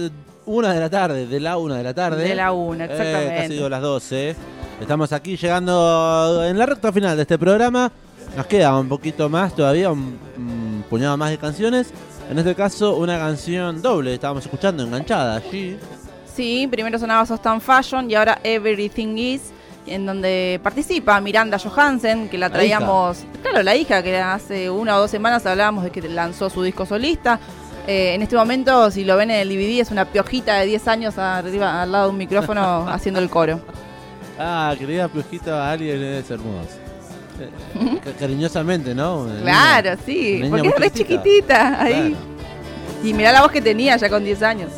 1 de la tarde, de la 1 de la tarde. De la una, Eh, exactamente. casi digo las 12. Estamos aquí llegando en la recta final de este programa. Nos queda un poquito más todavía, un, un puñado más de canciones. En este caso, una canción doble. Estábamos escuchando enganchada allí. Sí, primero sonaba Sostan Fashion y ahora Everything Is, en donde participa Miranda Johansen, que la La traíamos, claro, la hija, que hace una o dos semanas hablábamos de que lanzó su disco solista. Eh, en este momento, si lo ven en el DVD, es una piojita de 10 años arriba, al lado de un micrófono haciendo el coro. Ah, querida Piojita, alguien es hermoso. Eh, ca- Cariñosamente, ¿no? Una Claro, niña- sí, porque es re chiquitita ahí. Claro. Y mirá la voz que tenía ya con 10 años.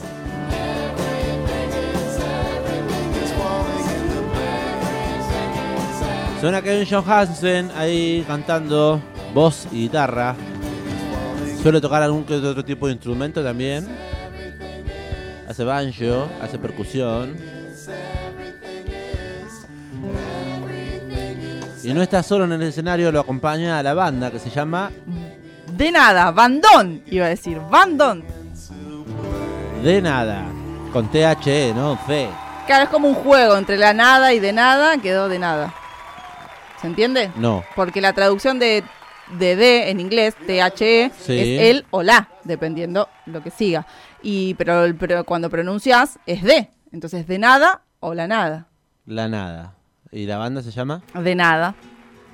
Suena Kevin Johansen ahí cantando voz y guitarra. Suele tocar algún que otro tipo de instrumento también. Hace banjo, hace percusión. Y no está solo en el escenario, lo acompaña a la banda que se llama De nada, bandón, iba a decir, bandón. De Nada. Con THE, ¿no? C. Claro, es como un juego entre la nada y de nada, quedó de nada. ¿Se entiende? No. Porque la traducción de, de D en inglés, THE, Sí. es el o la, dependiendo lo que siga. Y pero, pero cuando pronuncias es de. Entonces de nada o la nada. La Nada. ¿Y la banda se llama? De nada.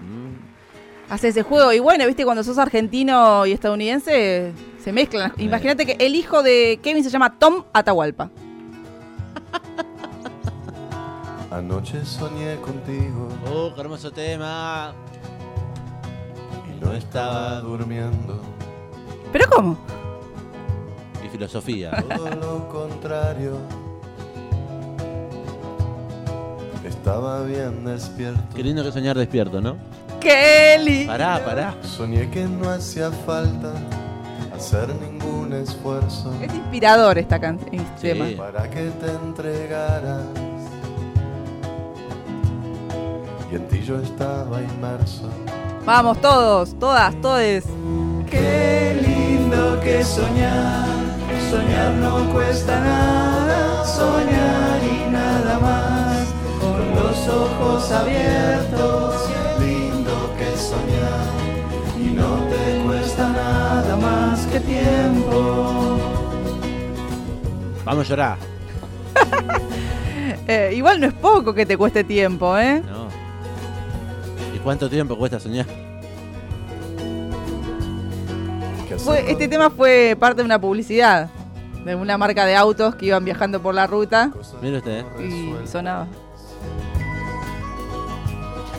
Mm. Hace ese juego. Y bueno, viste, cuando sos argentino y estadounidense, se mezclan. Imagínate que el hijo de Kevin se llama Tom Atahualpa. Anoche soñé contigo Oh, qué hermoso tema. No estaba durmiendo. ¿Pero cómo? Y filosofía. Todo lo contrario. Estaba bien despierto. Qué lindo que soñar despierto, ¿no? Kelly. Pará, pará. Soñé que no hacía falta hacer ningún esfuerzo Es inspirador esta canción. Sí. tema. para que te entregaras. Y en ti yo estaba inmerso. Vamos, todos, todas, todes. Qué lindo que soñar, soñar no cuesta nada, soñar y nada más, con los ojos abiertos, qué lindo que soñar, y no te cuesta nada más que tiempo. Vamos a llorar. Eh, igual no es poco que te cueste tiempo, ¿eh? No. ¿Y cuánto tiempo cuesta soñar? Fue- este tema fue parte de una publicidad de una marca de autos que iban viajando por la ruta Mire usted. no y sonaba.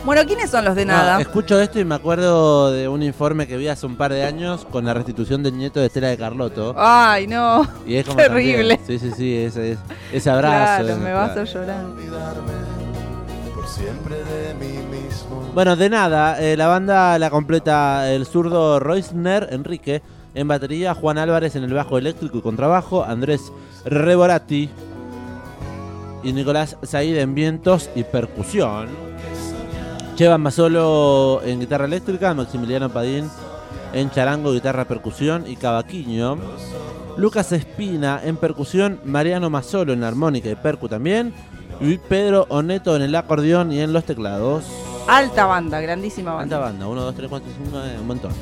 Bueno, ¿quiénes son los de No, nada? escucho esto y me acuerdo de un informe que vi hace un par de años con la restitución del nieto de Estela de Carlotto. Ay, no. Y es como terrible. también- Sí, sí, sí, ese, ese, ese abrazo. Claro, me eh, vas a llorar. Siempre de mí mismo. Bueno, de nada, eh, la banda la completa el zurdo Reusner Enrique en batería, Juan Álvarez en el bajo eléctrico y contrabajo, Andrés Reborati y Nicolás Said en vientos y percusión. Chevan Basolo en guitarra eléctrica, Maximiliano Padín en charango, guitarra, percusión y cavaquinho. Lucas Espina en percusión, Mariano Masolo en armónica y percu también. Y Pedro Oneto en el acordeón y en los teclados. Alta banda, grandísima ¿Cuánta banda. banda? 1, 2, 3, 4, 5, un montón.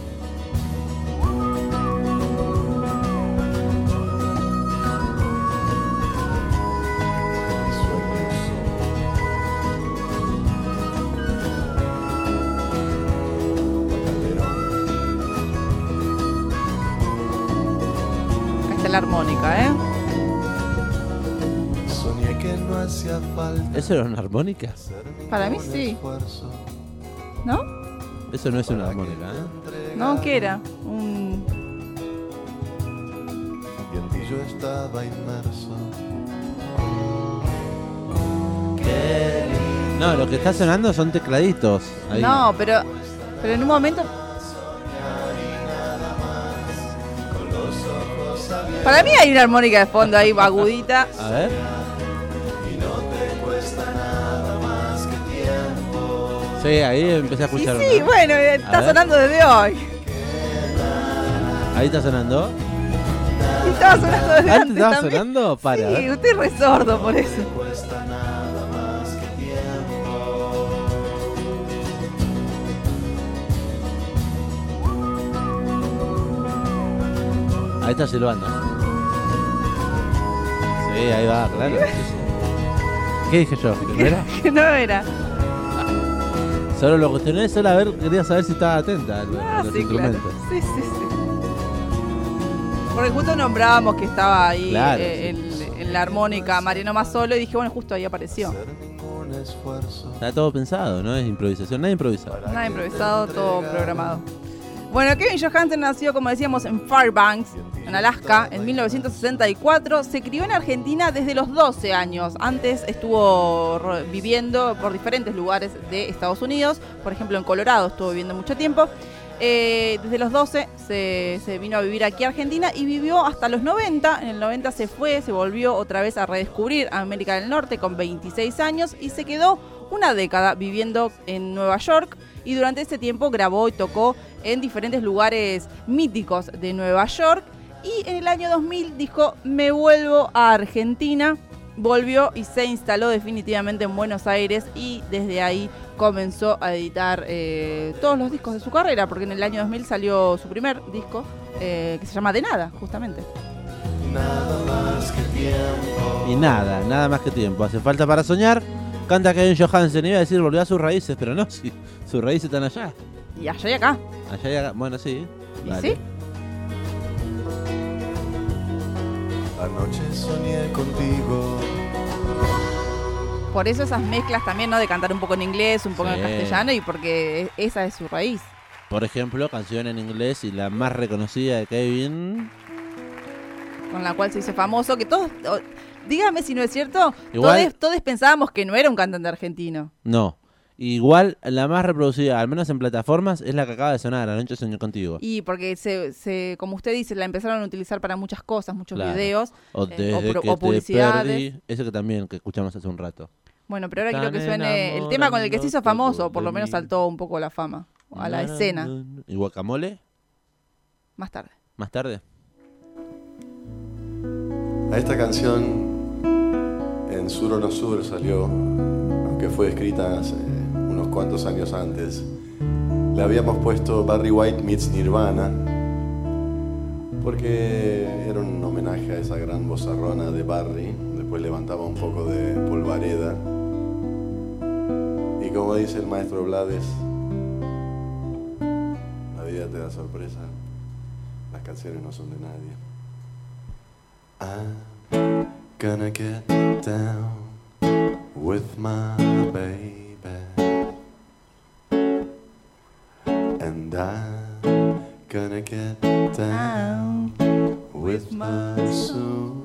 ¿Eso era una armónica? Para mí sí. ¿No? Eso no es una armónica, ¿eh? No, ¿qué era? Un... Y en ti yo estaba inmerso. No, lo que está sonando son tecladitos. Ahí. No, pero, pero en un momento... Para mí hay una armónica de fondo ahí, agudita. A ver. Sí, ahí empecé a escuchar. sí, bueno, está ver. sonando desde hoy. Ahí está sonando. Y estaba sonando desde ¿Antes estaba también. sonando? Para. Sí, usted es re sordo por eso. Ahí está silbando. Sí, ahí va, claro. ¿Qué dije yo? ¿Que no era? Que no era. Solo lo cuestioné, solo a ver, quería saber si estaba atenta a los, Ah, los sí, claro. instrumentos. Sí, sí, sí. Porque justo nombrábamos que estaba ahí Claro, eh, sí. en, en la armónica Mariano Mazzolo y dije, bueno, justo ahí apareció. Está todo pensado, no es improvisación, nada improvisado. Nada improvisado, todo programado. Bueno, Kevin Johansen nació, como decíamos, en Fairbanks, en Alaska, en 1964. Se crió en Argentina desde los 12 años. Antes estuvo viviendo por diferentes lugares de Estados Unidos. Por ejemplo, en Colorado estuvo viviendo mucho tiempo. Eh, desde los 12 se, se vino a vivir aquí a Argentina y vivió hasta los 90. En el 90 se fue, se volvió otra vez a redescubrir América del Norte con 26 años y se quedó una década viviendo en Nueva York y durante ese tiempo grabó y tocó en diferentes lugares míticos de Nueva York y en el año 2000 dijo me vuelvo a Argentina, volvió y se instaló definitivamente en Buenos Aires y desde ahí comenzó a editar eh, todos los discos de su carrera porque en el año 2000 salió su primer disco eh, que se llama De Nada justamente. Nada más que tiempo. Y nada, nada más que tiempo. Hace falta para soñar. Canta Kevin Johansen. Iba a decir volvió a sus raíces, pero no, si sus raíces están allá. Y allá y acá. Allá y acá. Bueno, sí. ¿Y Vale. sí? Anoche soñé contigo. Por eso esas mezclas también, ¿no? De cantar un poco en inglés, un poco en castellano y porque esa es su raíz. Por ejemplo, canción en inglés y la más reconocida de Kevin. con la cual se hizo famoso, que todos, dígame si no es cierto, Igual- todos, todos pensábamos que no era un cantante argentino. No. Igual, la más reproducida, al menos en plataformas, es la que acaba de sonar, Anoche soñé contigo. Y porque, se, se, como usted dice, la empezaron a utilizar para muchas cosas, muchos Claro. videos. O eh, desde o pro- que o te publicidades. perdí. Eso que también que escuchamos hace un rato. Bueno, pero ahora quiero que suene el tema con el que se hizo famoso, por lo menos saltó un poco la fama, a la Na, na, escena, na, na. ¿Y guacamole? más tarde. Más tarde. A esta canción en Sur o No Sur salió, aunque fue escrita hace cuantos años antes. Le habíamos puesto Barry White meets Nirvana porque era un homenaje a esa gran vozarrona de Barry. Después levantaba un poco de polvareda. Y como dice el maestro Blades, la vida te da sorpresa. Las canciones no son de nadie. I'm gonna get down with my baby, I'm gonna get down with my soul.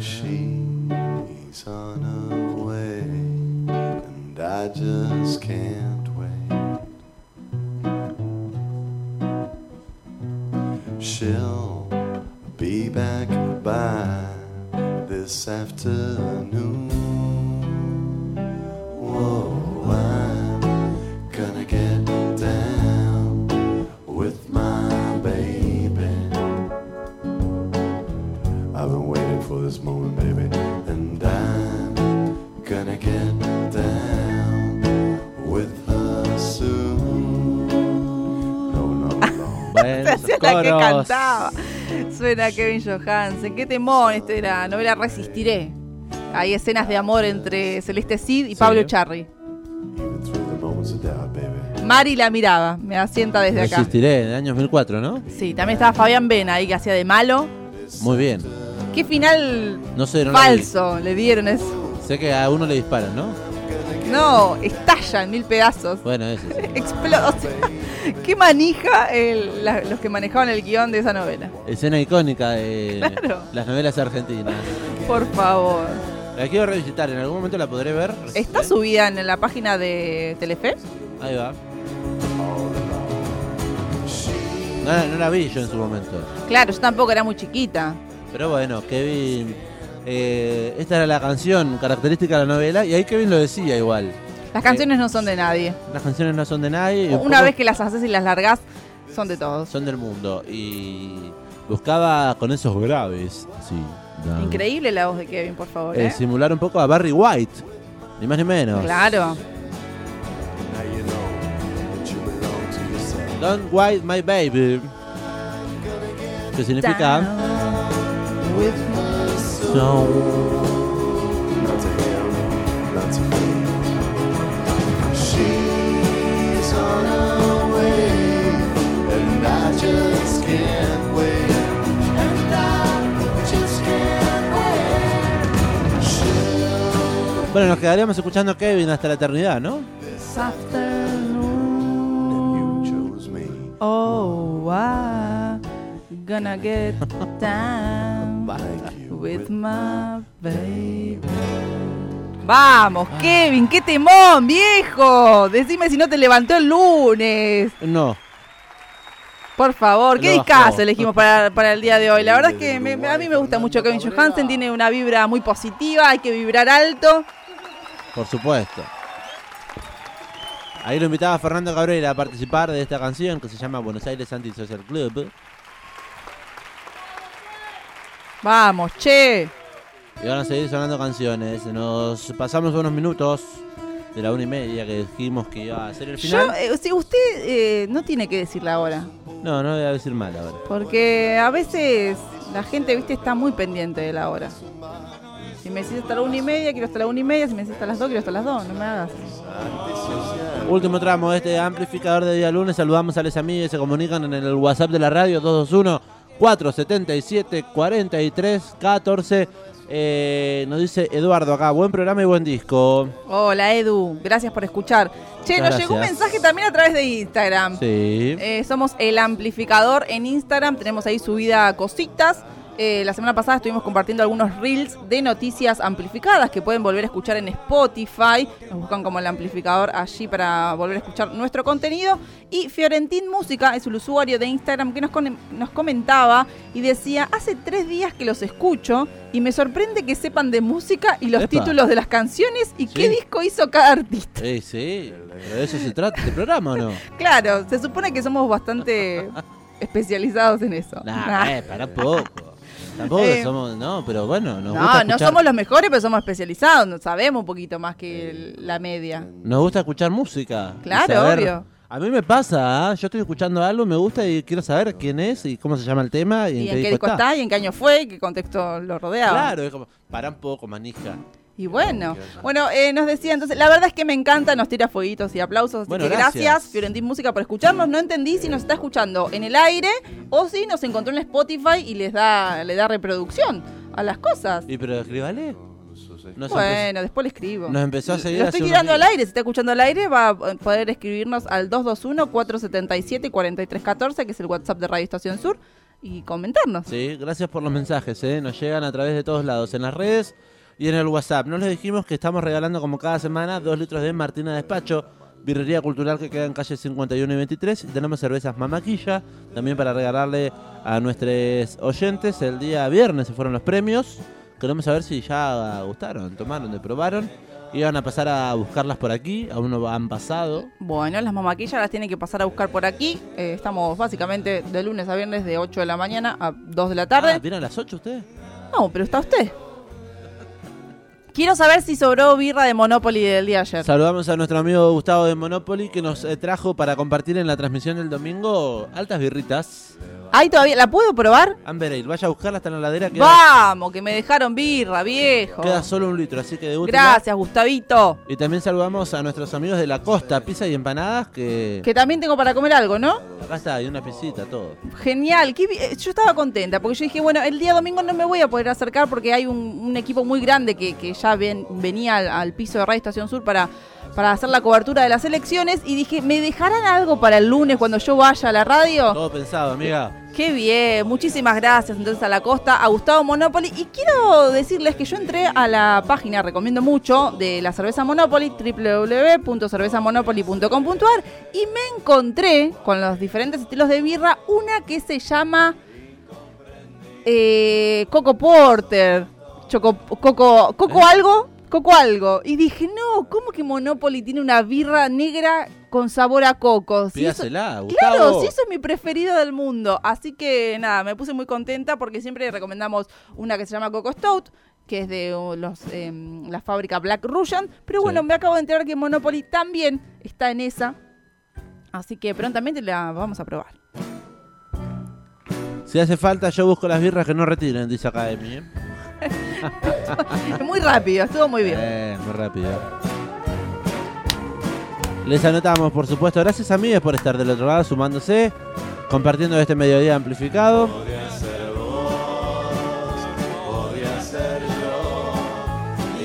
She's on her way, and I just can't wait. She'll be back by this afternoon. Que cantaba. Suena Kevin Johansen. Qué temón de la novela Resistiré. Hay escenas de amor entre Celeste Cid y. Pablo Charri. Mari la miraba, me asienta desde acá. Resistiré, del año 2004, ¿no? Sí, también estaba Fabián Vena ahí que hacía de malo. Muy bien. Qué final No sé, no falso le dieron eso. Sé que a uno le disparan, ¿no? No, estalla en mil pedazos. Bueno, eso sí. Explota. Qué manija el- la- los que manejaban el guion de esa novela. Escena icónica de Claro. las novelas argentinas. Por favor. La quiero revisitar, en algún momento la podré ver. ¿Está subida en la página de Telefe? Ahí va. No, no la vi yo en su momento. Claro, yo tampoco era muy chiquita. Pero bueno, Kevin. Eh, esta era la canción característica de la novela y ahí Kevin lo decía igual. Las canciones no son de nadie. Las canciones no son de nadie. Una vez que las haces y las largás, Son de todos. son del mundo. Y buscaba con esos graves, sí. Increíble la voz de Kevin, por favor. eh, ¿eh? simular un poco a Barry White, ni más ni menos. Claro. Don't White My Baby. ¿Qué significa? Down with my So- She's on her way, and I just can't wait. And I just can't wait. She'll Bueno, nos quedaríamos escuchando a Kevin hasta la eternidad, ¿no? This afternoon. chose me. Oh, I'm gonna get down with my baby. Vamos, Kevin, qué temón, viejo. Decime si no te levantó el lunes. No. Por favor, qué Lo discazo bajó. elegimos para, para el día de hoy. La verdad es que me- a mí me gusta mucho Kevin Johansen, tiene una vibra muy positiva, hay que vibrar alto. Por supuesto. Ahí lo invitaba Fernando Cabrera a participar de esta canción que se llama Buenos Aires Anti-Social Club. Vamos, che. Y van a seguir sonando canciones. Nos pasamos unos minutos de la una y media que dijimos que iba a ser el final. Yo, eh, si usted eh, no tiene que decirla ahora. No, no voy a decir mal ahora. Porque a veces la gente, viste, está muy pendiente de la hora. Si me decís hasta la una y media, quiero hasta la una y media. Si me decís hasta las dos, quiero hasta las dos. No me hagas. Último tramo de este amplificador de día lunes. Saludamos a los amigos que se comunican en el WhatsApp de la radio 221 477 43 14. Eh, nos dice Eduardo acá, buen programa y buen disco. Hola, Edu. Gracias por escuchar. Che, nos llegó un mensaje también a través de Instagram. Sí. Eh, somos el amplificador en Instagram. Tenemos ahí subida cositas. Eh, la semana pasada estuvimos compartiendo algunos reels de noticias amplificadas que pueden volver a escuchar en Spotify. Nos buscan como el amplificador allí para volver a escuchar nuestro contenido. Y Fiorentín Música es el usuario de Instagram que nos, con- nos comentaba y decía, hace tres días que los escucho y me sorprende que sepan de música y los Epa. títulos de las canciones y Sí. qué disco hizo cada artista. Eh, sí, de eso se trata este programa o no? Claro, se supone que somos bastante especializados en eso. Nah, Nah. eh, para poco. Tampoco Eh, somos, no, pero bueno, nos No, gusta no somos los mejores, pero somos especializados. no- Sabemos un poquito más que el- la media. nos gusta escuchar música. Claro, saber- obvio. A mí me pasa, ¿ah? yo estoy escuchando algo, me gusta y quiero saber quién es y cómo se llama el tema y, Y en qué disco está, y en qué año fue, y qué contexto lo rodeaba. Claro, es como, para un poco, manija. Y bueno, bueno, eh, nos decía entonces, la verdad es que me encanta, nos tira fueguitos y aplausos, así Bueno, que gracias. gracias, Fiorentín Música por escucharnos. No entendí si nos está escuchando en el aire o si nos encontró en Spotify y les da, le da reproducción a las cosas. ¿Y pero escríbale? Nos, Bueno, después le escribo. nos empezó a seguir Lo estoy tirando al aire. Si está escuchando al aire, va a poder escribirnos al 221-477-4314, que es el WhatsApp de Radio Estación Sur, y comentarnos. Sí, gracias por los mensajes, ¿eh? nos llegan a través de todos lados, en las redes y en el WhatsApp. No les dijimos que estamos regalando como cada semana dos litros de Martina Despacho, birrería cultural que queda en calle 51 y 23. Y tenemos cervezas Mamaquilla, también para regalarle a nuestros oyentes. El día viernes se fueron los premios. Queremos saber si ya gustaron, tomaron, de probaron. Iban a pasar a buscarlas por aquí, aún no han pasado. Bueno, las mamaquillas las tienen que pasar a buscar por aquí. Eh, estamos básicamente de lunes a viernes de 8 de la mañana a 2 de la Ah, tarde. ¿Vienen a las 8 ustedes? no, pero está usted. Quiero saber si sobró birra de Monopoly del día ayer. Saludamos a nuestro amigo Gustavo de Monopoly que nos eh, trajo para compartir en la transmisión del domingo altas birritas. Ahí todavía, ¿la puedo probar? Amber Ale, vaya a buscarla hasta la ladera. Queda, Vamos, que me dejaron birra, viejo. queda solo un litro, así que degútenla. Gracias, Gustavito. Y también saludamos a nuestros amigos de la costa, pizza y empanadas, que Que también tengo para comer algo, ¿no? acá está, hay una pisita, todo. Genial, qué bi- eh, yo estaba contenta porque yo dije, bueno, el día domingo no me voy a poder acercar porque hay un, un equipo muy grande que, que ya ven- venía al, al piso de Radio Estación Sur para, para hacer la cobertura de las elecciones y dije, ¿me dejarán algo para el lunes cuando yo vaya a la radio? Todo pensado, amiga. Qué bien, muchísimas gracias entonces a la costa, a Gustavo Monopoly. Y quiero decirles que yo entré a la página, recomiendo mucho, de la cerveza Monopoly, www.cervezamonopoly.com.ar y me encontré con los diferentes estilos de birra, una que se llama eh, Coco Porter, Choco, Coco, Coco algo, Coco algo. Y dije, no, ¿cómo que Monopoly tiene una birra negra con sabor a coco. Sí, eso- Claro, sí, eso es mi preferido del mundo. Así que nada, me puse muy contenta porque siempre recomendamos una que se llama Coco Stout, que es de uh, los, em, la fábrica Black Russian. Pero bueno, Sí. me acabo de enterar que Monopoly también está en esa. Así que prontamente la vamos a probar. Si hace falta, yo busco las birras que no retiren, dice Academy. ¿eh? muy rápido, estuvo muy bien. Eh, muy rápido. Les anotamos, por supuesto. Gracias a mí por estar del otro lado, sumándose, compartiendo este mediodía amplificado. Podría ser vos, podría ser yo,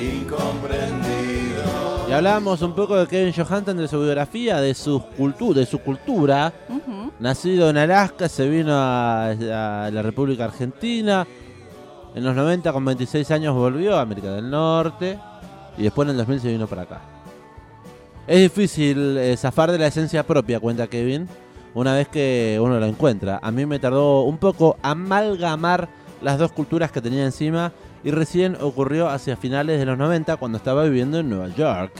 incomprendido. Y hablábamos un poco de Kevin Johansson, de su biografía, de su, cultu de su cultura. Ujú. Nacido en Alaska, se vino a, la República Argentina. En los 90, con 26 años, volvió a América del Norte. Y después en el 2000 se vino para acá. Es difícil eh, zafar de la esencia propia, cuenta Kevin, una vez que uno la encuentra. A mí me tardó un poco amalgamar las dos culturas que tenía encima. Y recién ocurrió hacia finales de los 90, cuando estaba viviendo en Nueva York.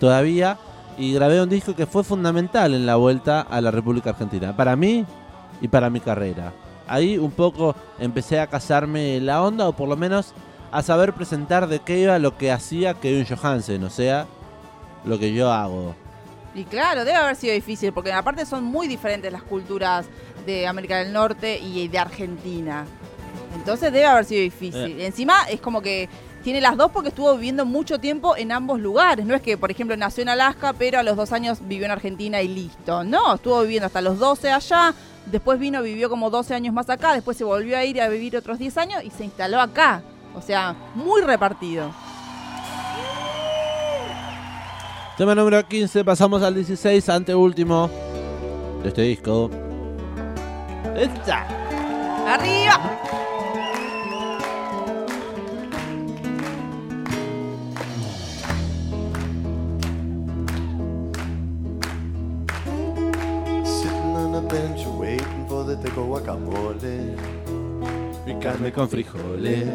Todavía y grabé un disco que fue fundamental en la vuelta a la República Argentina, para mí y para mi carrera. Ahí un poco empecé a casarme la onda, o por lo menos a saber presentar de qué iba lo que hacía Kevin Johansen, o sea, lo que yo hago. Y claro, debe haber sido difícil, porque aparte son muy diferentes las culturas de América del Norte y de Argentina. Entonces debe haber sido difícil. Encima es como que tiene las dos porque estuvo viviendo mucho tiempo en ambos lugares. No es que, por ejemplo, nació en Alaska, pero a los dos años vivió en Argentina y listo. No, estuvo viviendo hasta los 12 allá, después vino, vivió como 12 años más acá, después se volvió a ir a vivir otros 10 años y se instaló acá. O sea, muy repartido. Tema número 15, pasamos al 16, anteúltimo de este disco. ¡Esta! ¡Arriba! Bench waiting for the tico guacamole. Carne con frijoles.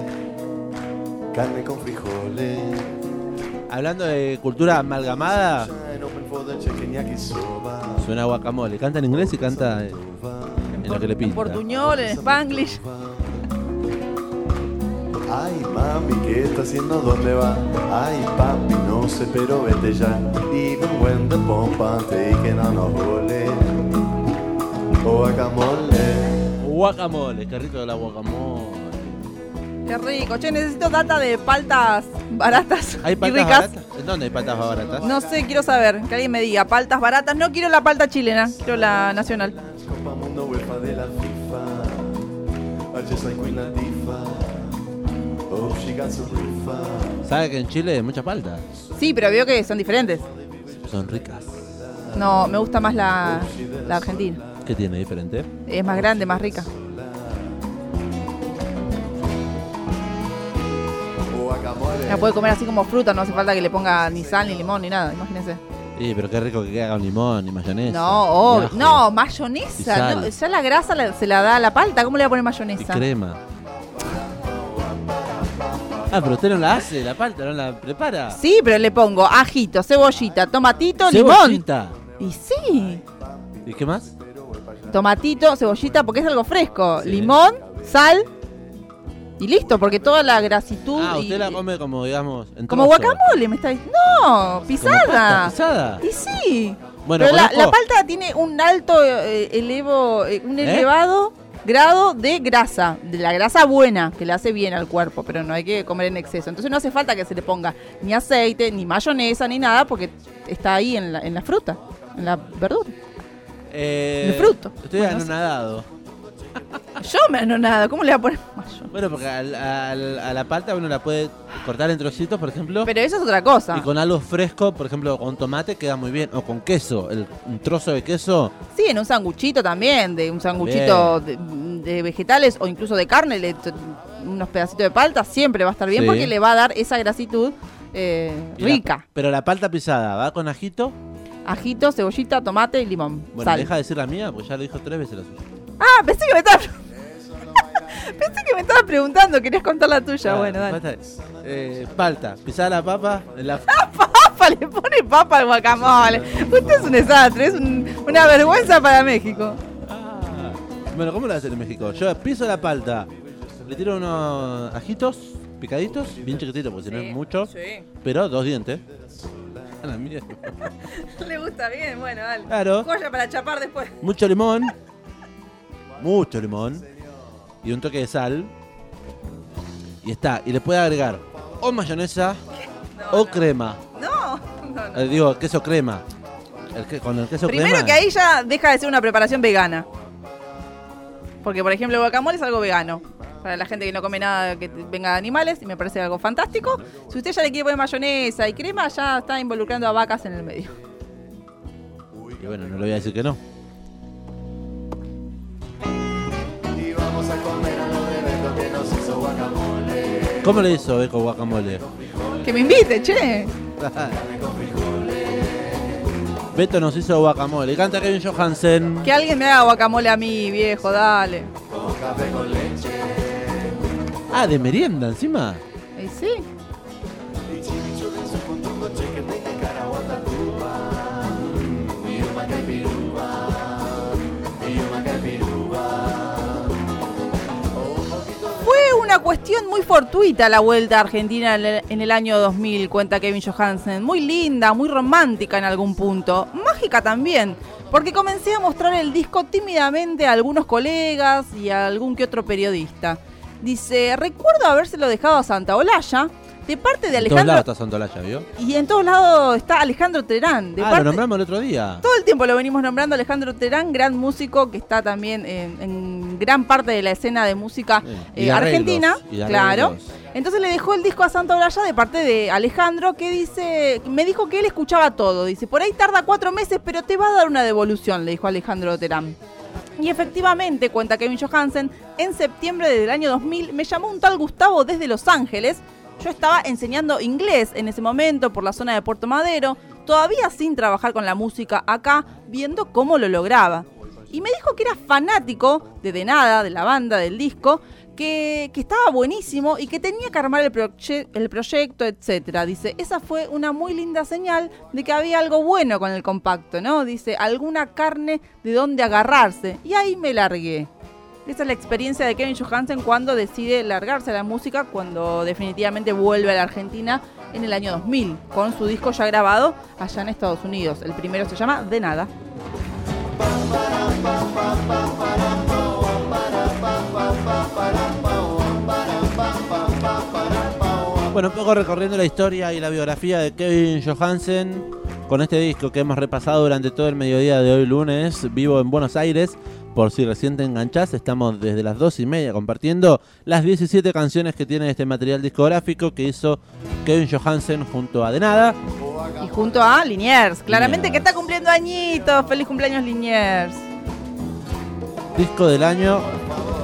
Carne con frijoles. Hablando de cultura amalgamada, suena guacamole. Canta en inglés y canta en, en lo que le En pinta. portuñol, en spanglish. Ay, mami, ¿qué está haciendo? ¿Dónde va? Ay, papi, no sé, pero vete ya. Even when the I'm taking on a hole. Oh, guacamole. Guacamole, qué rico de la guacamole. Qué rico. Che, necesito data de paltas baratas ¿Hay y paltas ricas. baratas? ¿En dónde hay paltas baratas? No sé, quiero saber. Que alguien me diga. Paltas baratas. No quiero la palta chilena. Quiero la nacional. Copa Mundo UEFA de la FIFA. I just like Queen Latifah. Oh, she got some rifa. ¿Sabe que en Chile hay muchas paltas? Sí, pero veo que son diferentes. Son ricas. No, me gusta más la, la argentina. ¿Qué tiene diferente? Es más grande, más rica. La puede comer así como fruta. No hace falta que le ponga ni sal, ni limón, ni nada. Imagínense. Sí, pero qué rico que haga un limón y mayonesa. No, oh, y no, mayonesa. no, ya la grasa la- se la da a la palta. ¿Cómo le va a poner Y mayonesa? crema. Ah, pero usted no la hace, la palta, no la prepara. Sí, pero le pongo ajito, cebollita, tomatito, limón. Cebollita. Y sí. ¿Y qué más? Tomatito, cebollita, porque es algo fresco. Sí. Limón, sal y listo, porque toda la grasitud. Ah, y- usted la come como, digamos, en Como trozo. guacamole, me está diciendo. No, pisada. pisada. Y sí. Bueno, Pero la palta tiene un alto eh, elevo, eh, un ¿Eh? elevado grado de grasa, de la grasa buena, que le hace bien al cuerpo, pero no hay que comer en exceso. Entonces no hace falta que se le ponga ni aceite, ni mayonesa, ni nada, porque está ahí en la, en la fruta, en la verdura. Eh, El fruto. Estoy Bueno, anonadado. Yo me anonado, ¿cómo le voy a poner mayo? Bueno, porque al- al- a la palta uno la puede cortar en trocitos, por ejemplo. Pero eso es otra cosa. Y con algo fresco, por ejemplo, con tomate queda muy bien. O con queso, el, un trozo de queso. Sí, en un sanguchito también, de un sanguchito de, de vegetales o incluso de carne, le- unos pedacitos de palta, siempre va a estar bien Sí. porque le va a dar esa grasitud eh, y la- rica. pero la palta pisada, ¿va con ajito? Ajito, cebollita, tomate y limón. Bueno, sal. deja de decir la mía, porque ya lo dijo tres veces la suya. Ah, pensé que me estaba... pensé que me estabas preguntando, querías contar la tuya. Ah, bueno, dale. falta- eh, palta, pisada la papa. La... papa, le pone papa al guacamole. Usted es un desastre, es un- una vergüenza para México. Bueno, ¿cómo lo hacen en México? Yo piso la palta, le tiro unos ajitos picaditos, bien chiquititos porque si no es mucho, sí. pero dos dientes. A la mierda. Le gusta bien, bueno, dale. Claro. Joya para chapar después. Mucho limón, mucho limón y un toque de sal. Y está, y le puede agregar o mayonesa o crema. No, no, no. Eh, digo, queso crema. El que- con el queso Primero crema. que ahí ya deja de ser una preparación vegana. Porque, por ejemplo, el guacamole es algo vegano. Para la gente que no come nada que venga de animales, y me parece algo fantástico. Si usted ya le quiere poner mayonesa y crema, ya está involucrando a vacas en el medio. Y bueno, no le voy a decir que no. Y vamos a comer a lo de Beto que nos hizo guacamole. ¿Cómo le hizo Eco guacamole? Que me invite, che. Beto nos hizo guacamole. Canta Kevin Johansen. Que alguien me haga guacamole a mí, viejo, dale. Con café con leche. Ah, de merienda encima. Y sí. Una cuestión muy fortuita la vuelta a Argentina en el año 2000, cuenta Kevin Johansen. Muy linda, muy romántica en algún punto. Mágica también, porque comencé a mostrar el disco tímidamente a algunos colegas y a algún que otro periodista. Dice, recuerdo habérselo dejado a Santa Olalla, de parte de En todos lados Alejandro... está Santolaya, ¿vio? Y en todos lados está Alejandro Terán. De Ah, lo nombramos el otro día. todo el tiempo lo venimos nombrando Alejandro Terán, gran músico que está también en, en gran parte de la escena de música Sí, eh, argentina. claro. Entonces le dejó el disco a Santa Olalla de parte de Alejandro que dice, me dijo que él escuchaba todo. Dice, por ahí tarda cuatro meses, pero te va a dar una devolución, le dijo Alejandro Terán. Y efectivamente, cuenta Kevin Johansen, en septiembre del año 2000 me llamó un tal Gustavo desde Los Ángeles. Yo estaba enseñando inglés en ese momento por la zona de Puerto Madero, todavía sin trabajar con la música acá, viendo cómo lo lograba. Y me dijo que era fanático de De Nada, de la banda, del disco, que, estaba buenísimo y que tenía que armar el, el proyecto, etcétera. Dice, esa fue una muy linda señal de que había algo bueno con el compacto, ¿no? Dice, alguna carne de donde agarrarse. Y ahí me largué. Esa es la experiencia de Kevin Johansen cuando decide largarse a la música, cuando definitivamente vuelve a la Argentina en el año 2000, con su disco ya grabado allá en Estados Unidos. El primero se llama De Nada. Bueno, un poco recorriendo la historia y la biografía de Kevin Johansen con este disco que hemos repasado durante todo el mediodía de hoy lunes, vivo en Buenos Aires. Por si recién te enganchás, estamos desde las dos y media compartiendo las 17 canciones que tiene este material discográfico que hizo Kevin Johansen junto a De Nada. Y junto a Liniers, claramente Liniers. que está cumpliendo añitos. Feliz cumpleaños Liniers. Disco del año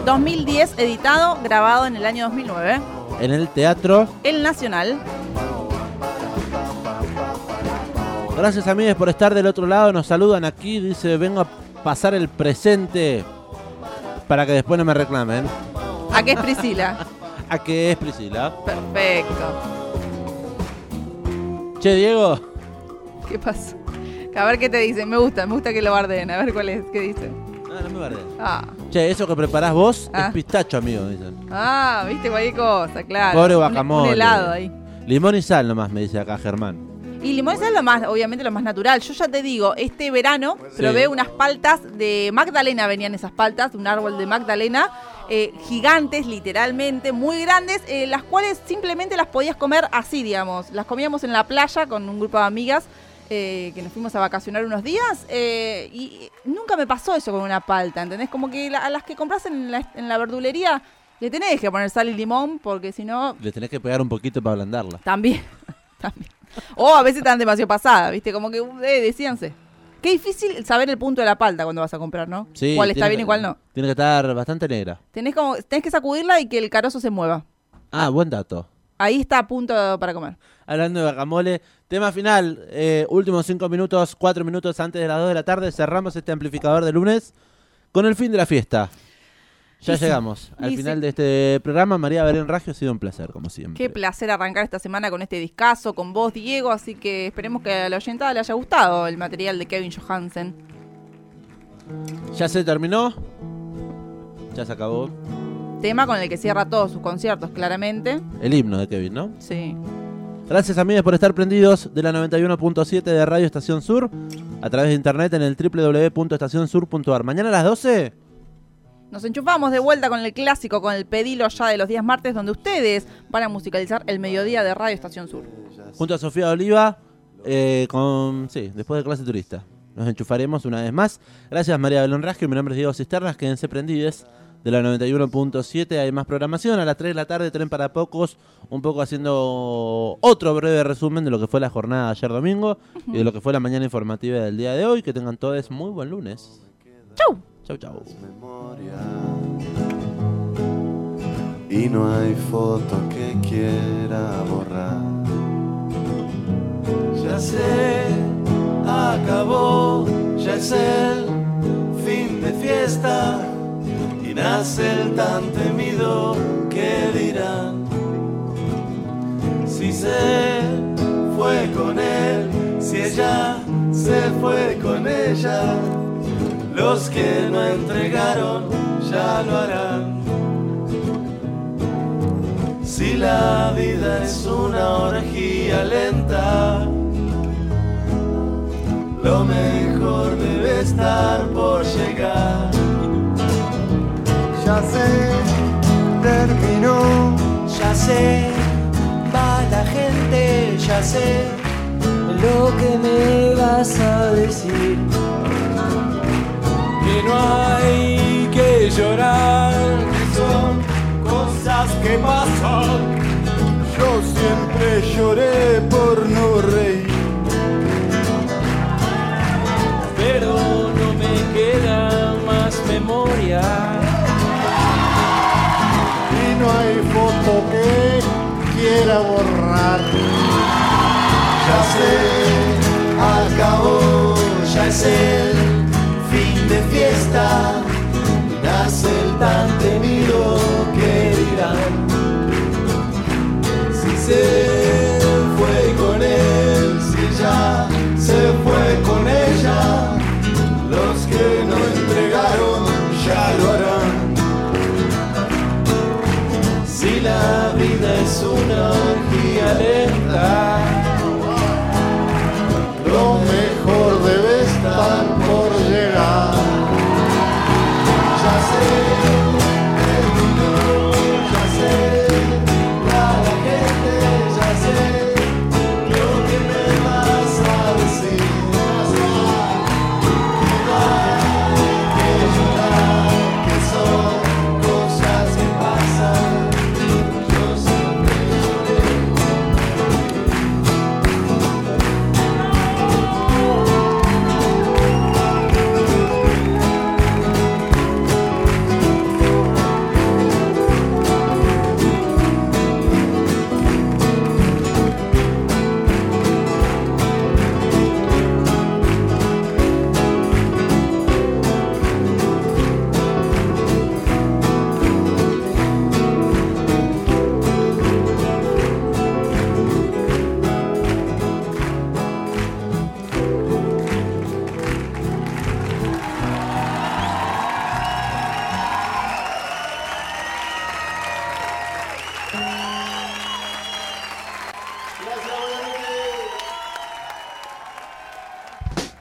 2010, editado, grabado en el año 2009. en el teatro. El Nacional. Gracias amigos por estar del otro lado. Nos saludan aquí. Dice, vengo a pasar el presente para que después no me reclamen. ¿A qué es Priscila? ¿A qué es Priscila? Perfecto. Che, Diego. ¿Qué pasa? A ver qué te dicen. Me gusta, me gusta que lo barden. A ver cuál es. ¿Qué dicen? No me. Ah, Che, eso que preparás vos Ah. es pistacho, amigo, dicen. ah viste cualquier cosa, claro. Pobre guacamole. Un, helado ahí. Limón y sal nomás, me dice acá Germán. Y limón es lo más, obviamente lo más natural. Yo ya te digo, este verano probé unas paltas de Magdalena, venían esas paltas, un árbol de Magdalena, eh, gigantes, literalmente, muy grandes, eh, las cuales simplemente las podías comer así, digamos. Las comíamos en la playa con un grupo de amigas eh, que nos fuimos a vacacionar unos días eh, y nunca me pasó eso con una palta, ¿entendés? Como que la- a las que compras en la, en la verdulería le tenés que poner sal y limón porque si no Le tenés que pegar un poquito para ablandarla. también. También. O a veces están demasiado pasadas, ¿viste? Como que, eh, decíanse. Qué difícil saber el punto de la palta cuando vas a comprar, ¿no? Sí, cuál está bien que- y cuál no. Tiene que estar bastante negra. Tenés, como, tenés que sacudirla y que el carozo se mueva. Ah, buen dato. Ahí está a punto para comer. Hablando de guacamole, tema final, eh, últimos cinco minutos, cuatro minutos antes de las 2 de la tarde, cerramos este amplificador de lunes con el fin de la fiesta. Ya Y sí. llegamos al final sí. de este programa. María Belén Raggio, ha sido un placer, como siempre. Qué placer arrancar esta semana con este discazo, con vos, Diego. Así que esperemos que a la oyentada le haya gustado el material de Kevin Johansen. Ya se terminó. Ya se acabó. Tema con el que cierra todos sus conciertos, claramente. El himno de Kevin, ¿no? Sí. Gracias amigos por estar prendidos de la 91.7 de Radio Estación Sur a través de internet en el www.estacionsur.ar. Mañana a las 12, Nos enchufamos de vuelta con el clásico, con el pedilo ya de los días martes, donde ustedes van a musicalizar el mediodía de Radio Estación Sur. junto a Sofía Oliva, eh, con sí, después de clase turista. Nos enchufaremos una vez más. Gracias María Belón Rasque, mi nombre es Diego Cisternas, quédense prendides de la 91.7. Hay más programación a las 3 de la tarde, tren para pocos, un poco haciendo otro breve resumen de lo que fue la jornada de ayer domingo y de lo que fue la mañana informativa del día de hoy. Que tengan todos muy buen lunes. ¡Chau! Chau, chau. memoria y no hay foto que quiera borrar. Ya sé, acabó, ya es el fin de fiesta nace el tan temido que dirán. Si se fue con él, si ella se fue con ella. Los que no entregaron ya lo harán. Si la vida es una orgía lenta, lo mejor debe estar por llegar. Ya sé, terminó, ya sé, va la gente, ya sé lo que me vas a decir. Que no hay que llorar, son cosas que pasan. Yo siempre lloré por no reír. Foto que quiera borrar. Ya sé, acabó, ya es el fin de fiesta, nace el tan temido que dirán. Si se fue con él, si ya se fue con ella, los que no la vida es una orgía lenta,